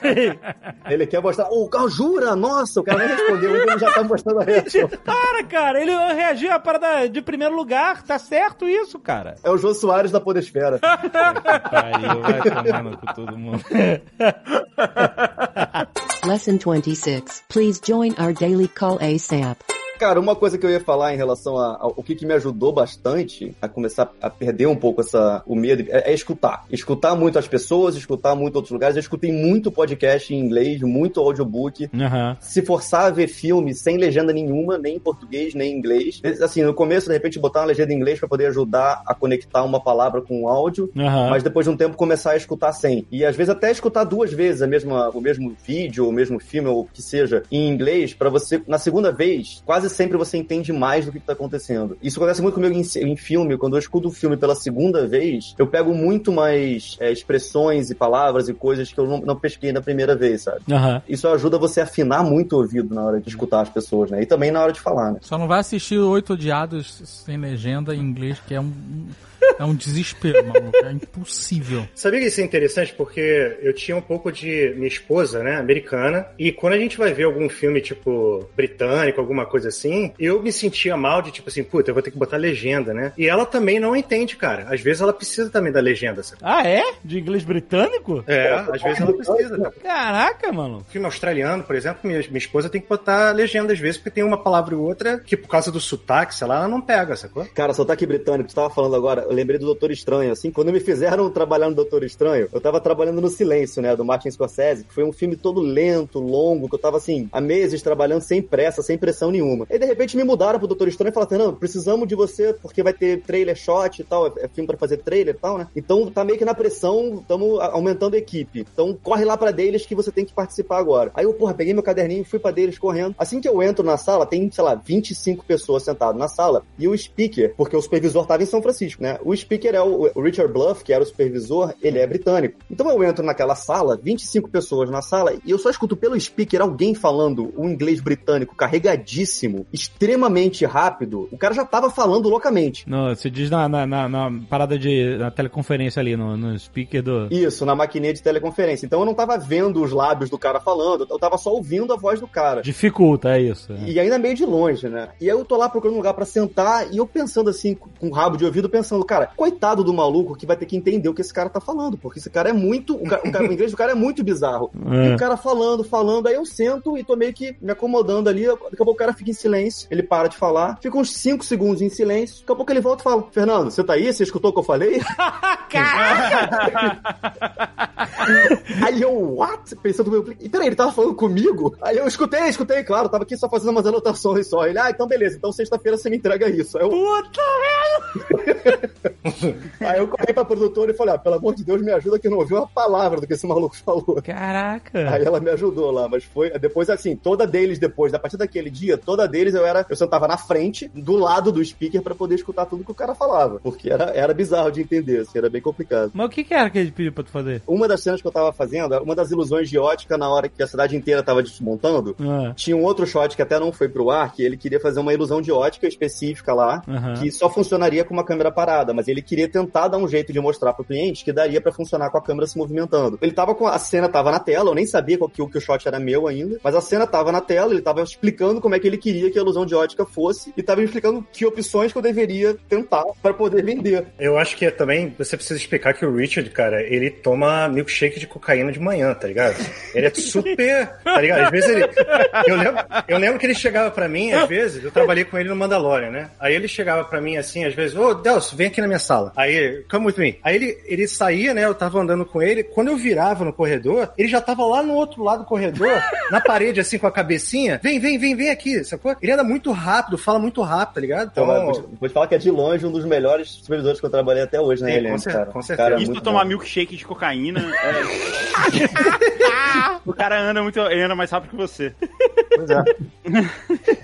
[SPEAKER 4] ele quer mostrar, ô, oh, jura? Nossa, o cara nem respondeu, ele já tá mostrando a reação.
[SPEAKER 2] Para, cara, ele reagiu a parada de primeiro lugar. Tá certo isso, cara.
[SPEAKER 4] É o Jô Soares da Podesfera.
[SPEAKER 2] Pariu, vai tomar no cu todo
[SPEAKER 7] Lesson 26. Please join our daily call ASAP.
[SPEAKER 4] Cara, uma coisa que eu ia falar em relação ao que, que me ajudou bastante a começar a perder um pouco essa, o medo é, é escutar. Escutar muito as pessoas, escutar muito outros lugares. Eu escutei muito podcast em inglês, muito audiobook.
[SPEAKER 2] Aham.
[SPEAKER 4] Se forçar a ver filme sem legenda nenhuma, nem em português, nem em inglês. Assim, no começo, de repente, botar uma legenda em inglês para poder ajudar a conectar uma palavra com o áudio.
[SPEAKER 2] Aham.
[SPEAKER 4] Mas depois de um tempo começar a escutar sem. E às vezes até escutar duas vezes a mesma, o mesmo vídeo, o mesmo filme, ou o que seja, em inglês, para você, na segunda vez, quase sempre você entende mais do que, que tá acontecendo. Isso acontece muito comigo em, em filme, quando eu escuto o filme pela segunda vez, eu pego muito mais é, expressões e palavras e coisas que eu não, não pesquei na primeira vez, sabe?
[SPEAKER 2] Aham.
[SPEAKER 4] Isso ajuda você a afinar muito o ouvido na hora de escutar as pessoas, né? E também na hora de falar, né?
[SPEAKER 6] Só não vai assistir Oito Odiados sem legenda em inglês, que é um. É um desespero, maluco. É impossível.
[SPEAKER 5] Sabia que isso é interessante? Porque eu tinha um pouco de minha esposa, né, americana, e quando a gente vai ver algum filme, tipo, britânico, alguma coisa assim, eu me sentia mal de, tipo assim, puta, eu vou ter que botar legenda, né? E ela também não entende, cara. Às vezes ela precisa também da legenda, sabe?
[SPEAKER 2] Ah, é? De inglês britânico?
[SPEAKER 5] É, às vezes ela precisa. Né?
[SPEAKER 2] Caraca, mano.
[SPEAKER 5] Filme australiano, por exemplo, minha, minha esposa tem que botar legenda às vezes, porque tem uma palavra ou outra que por causa do sotaque, sei lá, ela não pega, sacou?
[SPEAKER 4] Cara, sotaque britânico, tu tava falando agora, lembrei do Doutor Estranho, assim, quando me fizeram trabalhar no Doutor Estranho, eu tava trabalhando no Silêncio, né, do Martin Scorsese, que foi um filme todo lento, longo, que eu tava, assim, há meses trabalhando sem pressa, sem pressão nenhuma. E de repente me mudaram pro Doutor Estranho e falaram, Fernando, precisamos de você, porque vai ter trailer shot e tal, é, é filme pra fazer trailer e tal, né? Então tá meio que na pressão, estamos aumentando a equipe. Então corre lá pra deles que você tem que participar agora. Aí eu, porra, peguei meu caderninho, fui pra deles correndo. Assim que eu entro na sala, tem, sei lá, 25 pessoas sentadas na sala, e o speaker, porque o supervisor tava em São Francisco, né? O speaker é o, o Richard Bluff, que era o supervisor, ele é britânico. Então eu entro naquela sala, 25 pessoas na sala, e eu só escuto pelo speaker alguém falando um inglês britânico carregadíssimo, extremamente rápido. O cara já tava falando loucamente.
[SPEAKER 2] No, você diz na, na, na- na parada de na teleconferência ali, no, no speaker do.
[SPEAKER 4] Isso, na maquininha de teleconferência. Então eu não tava vendo os lábios do cara falando, eu tava só ouvindo a voz do cara.
[SPEAKER 2] Dificulta, é isso. é.
[SPEAKER 4] E ainda meio de longe, né? E aí eu tô lá procurando um lugar pra sentar e eu pensando assim, com com o rabo de ouvido, pensando, cara, coitado do maluco que vai ter que entender o que esse cara tá falando, porque esse cara é muito. O, ca- o cara- o inglês do cara é muito bizarro.
[SPEAKER 2] É.
[SPEAKER 4] E o cara falando, falando, aí eu sento e tô meio que me acomodando ali. Daqui a pouco o cara fica em silêncio, ele para de falar, fica uns 5 segundos em silêncio, daqui a pouco ele volta e fala: Fernando, você tá aí? Você escutou o que eu falei? Aí eu, what? Pensando meu. E peraí, ele tava falando comigo? Aí eu escutei, escutei, claro, tava aqui só fazendo umas anotações só. Ele, ah, então beleza, então sexta-feira você me entrega isso. Aí eu,
[SPEAKER 2] Puta
[SPEAKER 4] aí eu corri pra produtora e falei, ah, pelo amor de Deus, me ajuda que eu não ouvi uma palavra do que esse maluco falou.
[SPEAKER 2] Caraca.
[SPEAKER 4] Aí ela me ajudou lá, mas foi. Depois, assim, toda deles, depois, a partir daquele dia, toda deles eu era. Eu sentava na frente, do lado do speaker, pra poder escutar tudo que o cara falava. Porque era, era bizarro de entender, assim, era bem complicado.
[SPEAKER 2] Mas o que, que era que ele pediu pra tu fazer?
[SPEAKER 4] Uma das cenas que eu tava fazendo, uma das ilusões de ótica na hora que a cidade inteira tava desmontando,
[SPEAKER 2] Ah,
[SPEAKER 4] tinha um outro shot que até não foi pro ar, que ele queria fazer uma ilusão de ótica específica lá, que só funcionaria com uma câmera parada, mas ele queria tentar dar um jeito de mostrar pro cliente que daria pra funcionar com a câmera se movimentando. Ele tava com a cena tava na tela, eu nem sabia qual que, o- que o shot era meu ainda, mas a cena tava na tela, ele tava explicando como é que ele queria que a ilusão de ótica fosse e tava explicando que opções que eu deveria tentar pra poder vender.
[SPEAKER 5] Eu acho que é também você precisa explicar que o Richard, cara, ele toma milkshake de cocaína de manhã, tá ligado? Ele é super, tá ligado? Às vezes ele. Eu lembro, eu lembro que ele chegava pra mim, às vezes, eu trabalhei com ele no Mandalorian, né? Aí ele chegava pra mim assim, às vezes, ô Delcio, vem aqui na minha sala. Aí, come with me. Aí ele, ele saía, né? Eu tava andando com ele. Quando eu virava no corredor, ele já tava lá no outro lado do corredor, na parede, assim, com a cabecinha. Vem, vem, vem, vem aqui, sacou? Ele anda muito rápido, fala muito rápido, tá ligado?
[SPEAKER 4] Então,
[SPEAKER 5] Então,
[SPEAKER 4] vou, te, vou te falar que é de longe um dos melhores supervisores que eu trabalhei até hoje Reliance,
[SPEAKER 5] com cer-
[SPEAKER 4] cara.
[SPEAKER 5] com
[SPEAKER 4] O
[SPEAKER 5] certeza.
[SPEAKER 4] cara é
[SPEAKER 3] Isso pra tomar
[SPEAKER 4] bom.
[SPEAKER 3] milkshake de cocaína. é- o cara anda muito, ele anda mais rápido que você.
[SPEAKER 4] Pois é.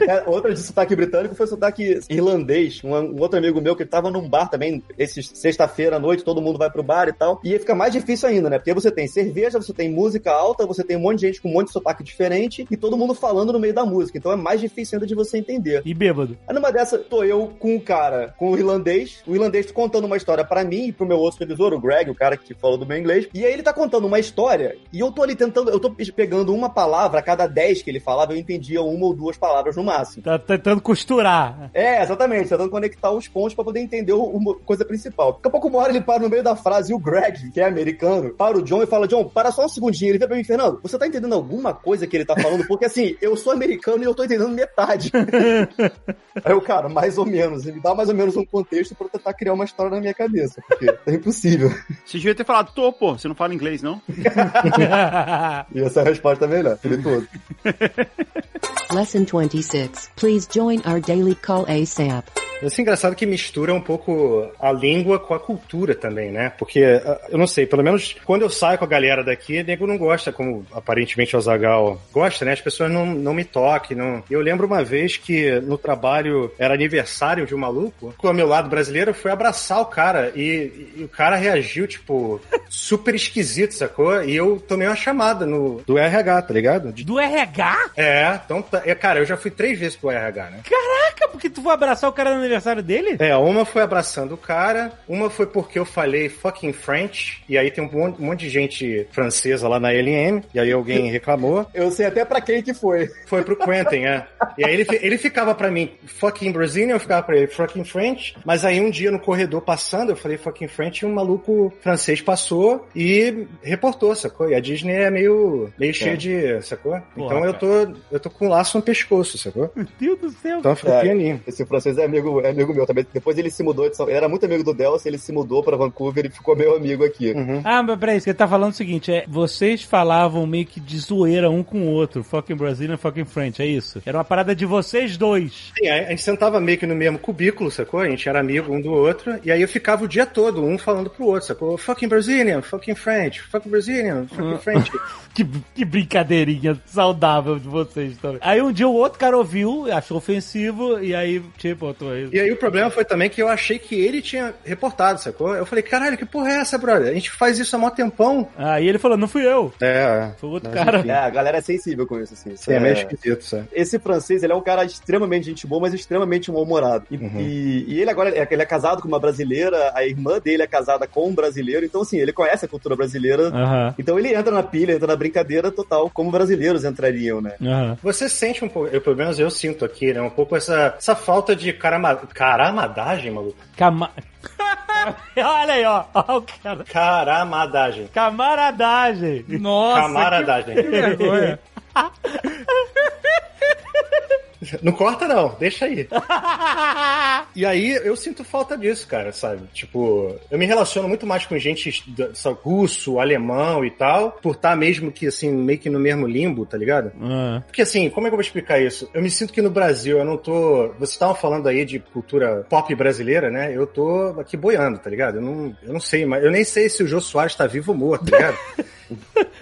[SPEAKER 4] É, Outra de sotaque britânico foi sotaque irlandês. Um, um outro amigo meu que tava num bar também, esse sexta-feira à noite, todo mundo vai pro bar e tal. E aí fica mais difícil ainda, né? Porque você tem cerveja, você tem música alta, você tem um monte de gente com um monte de sotaque diferente e todo mundo falando no meio da música. Então é mais difícil ainda de você entender.
[SPEAKER 2] E bêbado.
[SPEAKER 4] Aí numa dessa, tô eu com um cara, com o irlandês, o irlandês contando uma história pra mim e pro meu outro supervisor, o Greg, o cara que falou do meu inglês. E aí ele tá contando uma história e eu tô ali tentando, eu tô pegando uma palavra a cada dez que ele falava, eu entendia uma ou duas palavras no máximo.
[SPEAKER 2] Tá tentando costurar.
[SPEAKER 4] É, exatamente, tentando conectar os pontos pra poder entender o- coisa principal. Daqui a pouco uma hora ele para no meio da frase e o Greg, que é americano, para o John e fala: John, para só um segundinho. Ele vira pra mim, Fernando, você tá entendendo alguma coisa que ele tá falando? Porque assim, eu sou americano e eu tô entendendo metade. Aí eu, cara, mais ou menos. Ele dá mais ou menos um contexto pra eu tentar criar uma história na minha cabeça, porque é impossível.
[SPEAKER 3] Você devia ter falado, tô, pô, você não fala inglês, não?
[SPEAKER 4] E essa é a resposta melhor, ele todo.
[SPEAKER 7] Lesson 26. Please join our daily call ASAP.
[SPEAKER 5] Isso é engraçado que mistura um pouco a língua com a cultura também, né? Porque, ah, eu não sei, pelo menos quando eu saio com a galera daqui, nego não gosta, como aparentemente o Azagal gosta, né? As pessoas não, não me toquem. Não... Eu lembro uma vez que no trabalho era aniversário de um maluco, com o meu lado brasileiro, eu fui abraçar o cara e, e o cara reagiu, tipo, super esquisito, sacou? E eu tomei uma chamada no, do RH, tá ligado? De-
[SPEAKER 2] Do RH?
[SPEAKER 5] É, então, tá- é, cara, eu já fui três vezes pro RH, né?
[SPEAKER 2] Caraca, porque tu vai abraçar o cara no aniversário aniversário dele?
[SPEAKER 5] É, uma foi abraçando o cara, uma foi porque eu falei fucking French, e aí tem um monte, um monte de gente francesa lá na LM, e aí alguém reclamou.
[SPEAKER 4] Eu sei até pra quem que foi.
[SPEAKER 5] Foi pro Quentin, é. E aí ele, ele ficava pra mim fucking Brazilian, eu ficava pra ele fucking French, mas aí um dia no corredor passando, eu falei fucking French, e um maluco francês passou e reportou, sacou? E a Disney é meio, meio cheia de, sacou? então eu tô, eu tô com um laço no pescoço, sacou?
[SPEAKER 2] Meu Deus do céu.
[SPEAKER 5] Então eu fico
[SPEAKER 4] É.
[SPEAKER 5] pianinho.
[SPEAKER 4] Esse francês é amigo, é amigo meu também. Depois ele se mudou de São... Ele era muito amigo do Delcio, ele se mudou pra Vancouver e ficou meu amigo aqui.
[SPEAKER 5] Uhum.
[SPEAKER 2] Ah, mas peraí, você tá falando o seguinte, é, vocês falavam meio que de zoeira um com o outro, fucking Brazilian, fucking French, é isso? Era uma parada de vocês dois.
[SPEAKER 5] Sim, a gente sentava meio que no mesmo cubículo, sacou? A gente era amigo um do outro, e aí eu ficava o dia todo, um falando pro outro, sacou? Fucking Brazilian, fucking French, fucking Brazilian, fucking French.
[SPEAKER 2] Que, que brincadeirinha saudável de vocês também. Aí um dia o outro cara ouviu, achou ofensivo, e aí, tipo, eu tô
[SPEAKER 5] E aí o problema foi também que eu achei que ele tinha reportado, sacou? Eu falei, caralho, que porra é essa, brother? A gente faz isso há mó tempão.
[SPEAKER 2] Aí ele falou, não fui eu.
[SPEAKER 5] É,
[SPEAKER 2] Foi outro
[SPEAKER 5] Mas
[SPEAKER 2] cara.
[SPEAKER 5] enfim.
[SPEAKER 4] É, a galera é sensível com isso, assim.
[SPEAKER 5] Sim, é meio esquisito, sabe?
[SPEAKER 4] Esse francês, ele é um cara extremamente gente boa, mas extremamente mal-humorado. E, e- e ele agora é, ele é casado com uma brasileira, a irmã dele é casada com um brasileiro, então assim, ele conhece a cultura brasileira.
[SPEAKER 2] Aham,
[SPEAKER 4] Então ele entra na pilha, entra na brincadeira total, como brasileiros entrariam, né?
[SPEAKER 2] aham.
[SPEAKER 5] Você sente um pouco, eu, pelo menos eu sinto aqui, né? Um pouco essa, essa falta de carama, caramadagem, maluco.
[SPEAKER 2] Cama... Olha aí, ó. Ó o cara.
[SPEAKER 5] Caramadagem.
[SPEAKER 2] Camaradagem.
[SPEAKER 6] Nossa,
[SPEAKER 5] Camaradagem.
[SPEAKER 6] que vergonha.
[SPEAKER 5] Não corta, não, deixa aí. E aí eu sinto falta disso, cara, sabe? Tipo, eu me relaciono muito mais com gente sabe, russo, alemão e tal, por estar mesmo que assim, meio que no mesmo limbo, tá ligado?
[SPEAKER 2] Ah,
[SPEAKER 5] Porque assim, como é que eu vou explicar isso? Eu me sinto que no Brasil eu não tô. Vocês estavam falando aí de cultura pop brasileira, né? Eu tô aqui boiando, tá ligado? Eu não, eu não sei, mas eu nem sei se o Jô Soares tá vivo ou morto, tá ligado?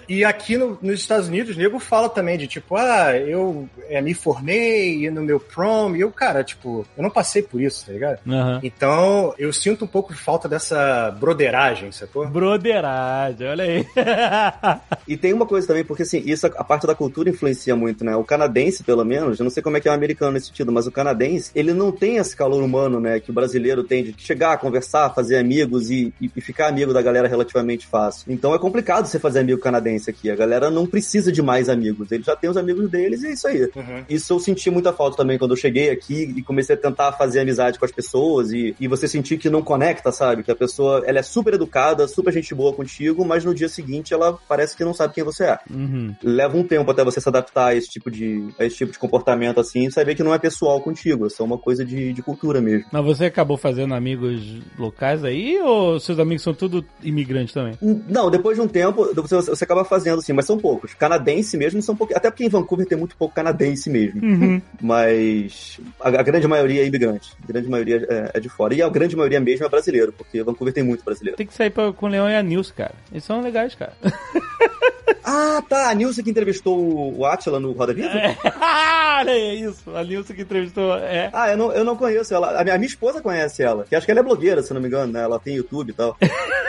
[SPEAKER 5] E aqui no- nos Estados Unidos, o nego fala também de tipo, ah, eu é, me formei no meu prom, e eu, cara, tipo, eu não passei por isso, tá ligado?
[SPEAKER 2] Aham.
[SPEAKER 5] Então, eu sinto um pouco de falta dessa broderagem, sacou?
[SPEAKER 2] Broderagem, olha aí.
[SPEAKER 4] E tem uma coisa também, porque assim, isso a parte da cultura influencia muito, né? O canadense, pelo menos, eu não sei como é que é o americano nesse sentido, mas o canadense, ele não tem esse calor humano, né? Que o brasileiro tem de chegar, conversar, fazer amigos e, e- e ficar amigo da galera relativamente fácil. Então é complicado você fazer amigo canadense aqui. A galera não precisa de mais amigos. Eles já têm os amigos deles e é isso aí.
[SPEAKER 5] Uhum.
[SPEAKER 4] Isso eu senti muita falta também quando eu cheguei aqui e comecei a tentar fazer amizade com as pessoas e, e você sentir que não conecta, sabe? Que a pessoa, ela é super educada, super gente boa contigo, mas no dia seguinte ela parece que não sabe quem você é.
[SPEAKER 2] Uhum.
[SPEAKER 4] Leva um tempo até você se adaptar a esse tipo de, a esse tipo de comportamento assim e saber que não é pessoal contigo, é só uma coisa de, de cultura mesmo.
[SPEAKER 2] Mas você acabou fazendo amigos locais aí ou seus amigos são tudo imigrantes também?
[SPEAKER 4] Não, depois de um tempo, você, você acaba fazendo assim, mas são poucos. Canadense mesmo são poucos. Até porque em Vancouver tem muito pouco canadense mesmo.
[SPEAKER 2] Uhum.
[SPEAKER 4] Mas a, a grande maioria é imigrante. A grande maioria é, é de fora. E a grande maioria mesmo é brasileiro, porque Vancouver tem muito brasileiro.
[SPEAKER 2] Tem que sair pra, com o Leão e a Nilce, cara. Eles são legais, cara.
[SPEAKER 4] Ah, tá. A Nilce que entrevistou o- Atila no Roda Viva?
[SPEAKER 2] Olha aí, isso. A Nilce que entrevistou. É.
[SPEAKER 4] Ah, eu não, eu não conheço ela. A minha, a minha esposa conhece ela. Que acho que ela é blogueira, se não me engano, né? Ela tem YouTube e tal.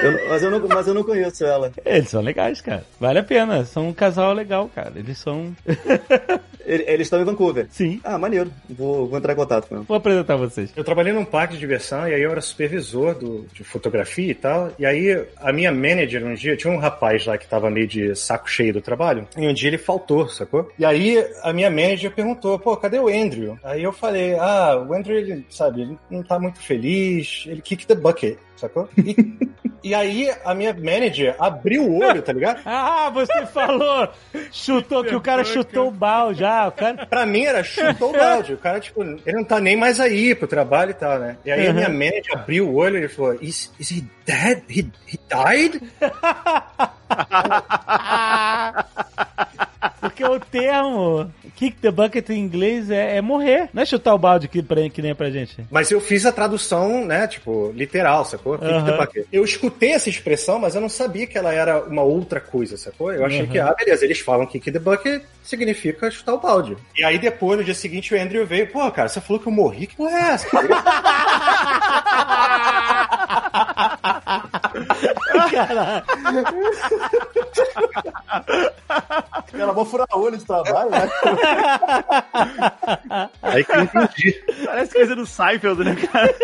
[SPEAKER 4] Eu- mas, eu não, mas eu não conheço ela.
[SPEAKER 2] Eles são legais, cara. Vale a pena. São um casal legal, cara. Eles são.
[SPEAKER 4] Ele- Eles estão em Vancouver.
[SPEAKER 2] Sim.
[SPEAKER 4] Ah, maneiro. Vou, vou entrar em contato com ela.
[SPEAKER 2] Vou apresentar vocês.
[SPEAKER 5] Eu trabalhei num parque de diversão e aí eu era supervisor do, de fotografia e tal. E aí a minha manager um dia, tinha um rapaz lá que tava meio de saco cheio do trabalho. E um dia ele faltou, sacou? E aí a minha manager perguntou, pô, cadê o Andrew? Aí eu falei, ah, o Andrew, ele, sabe, ele não tá muito feliz, ele kick the bucket, sacou? E, e aí a minha manager abriu o olho, tá ligado?
[SPEAKER 2] Ah, você falou! Chutou que o cara chutou o balde já. O cara.
[SPEAKER 5] Pra mim era chutou o balde. O cara, tipo, ele não tá nem mais aí pro trabalho e tal, né? E aí a minha manager abriu o olho e ele falou: Is, is he dead? He, he died?
[SPEAKER 2] Porque o termo kick the bucket em inglês é, é morrer. Não é chutar o balde que, pra- que nem pra gente.
[SPEAKER 5] Mas eu fiz a tradução, né, tipo, literal, sacou? Kick the
[SPEAKER 2] Aham.
[SPEAKER 5] bucket. Eu escutei essa expressão, mas eu não sabia que ela era uma outra coisa, sacou? Eu achei
[SPEAKER 2] Aham.
[SPEAKER 5] que, ah, beleza, eles falam kick the bucket significa chutar o balde. E aí depois, no dia seguinte, o Andrew veio, pô, cara, você falou que eu morri, que porra é essa?
[SPEAKER 4] Ela vou furar olho de trabalho, né?
[SPEAKER 5] Aí que eu entendi.
[SPEAKER 3] Parece coisa do Seinfeld, né, cara?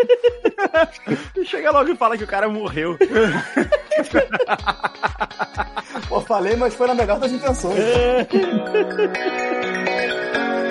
[SPEAKER 3] Chega logo e fala que o cara morreu.
[SPEAKER 4] Pô, falei, mas foi na melhor das intenções.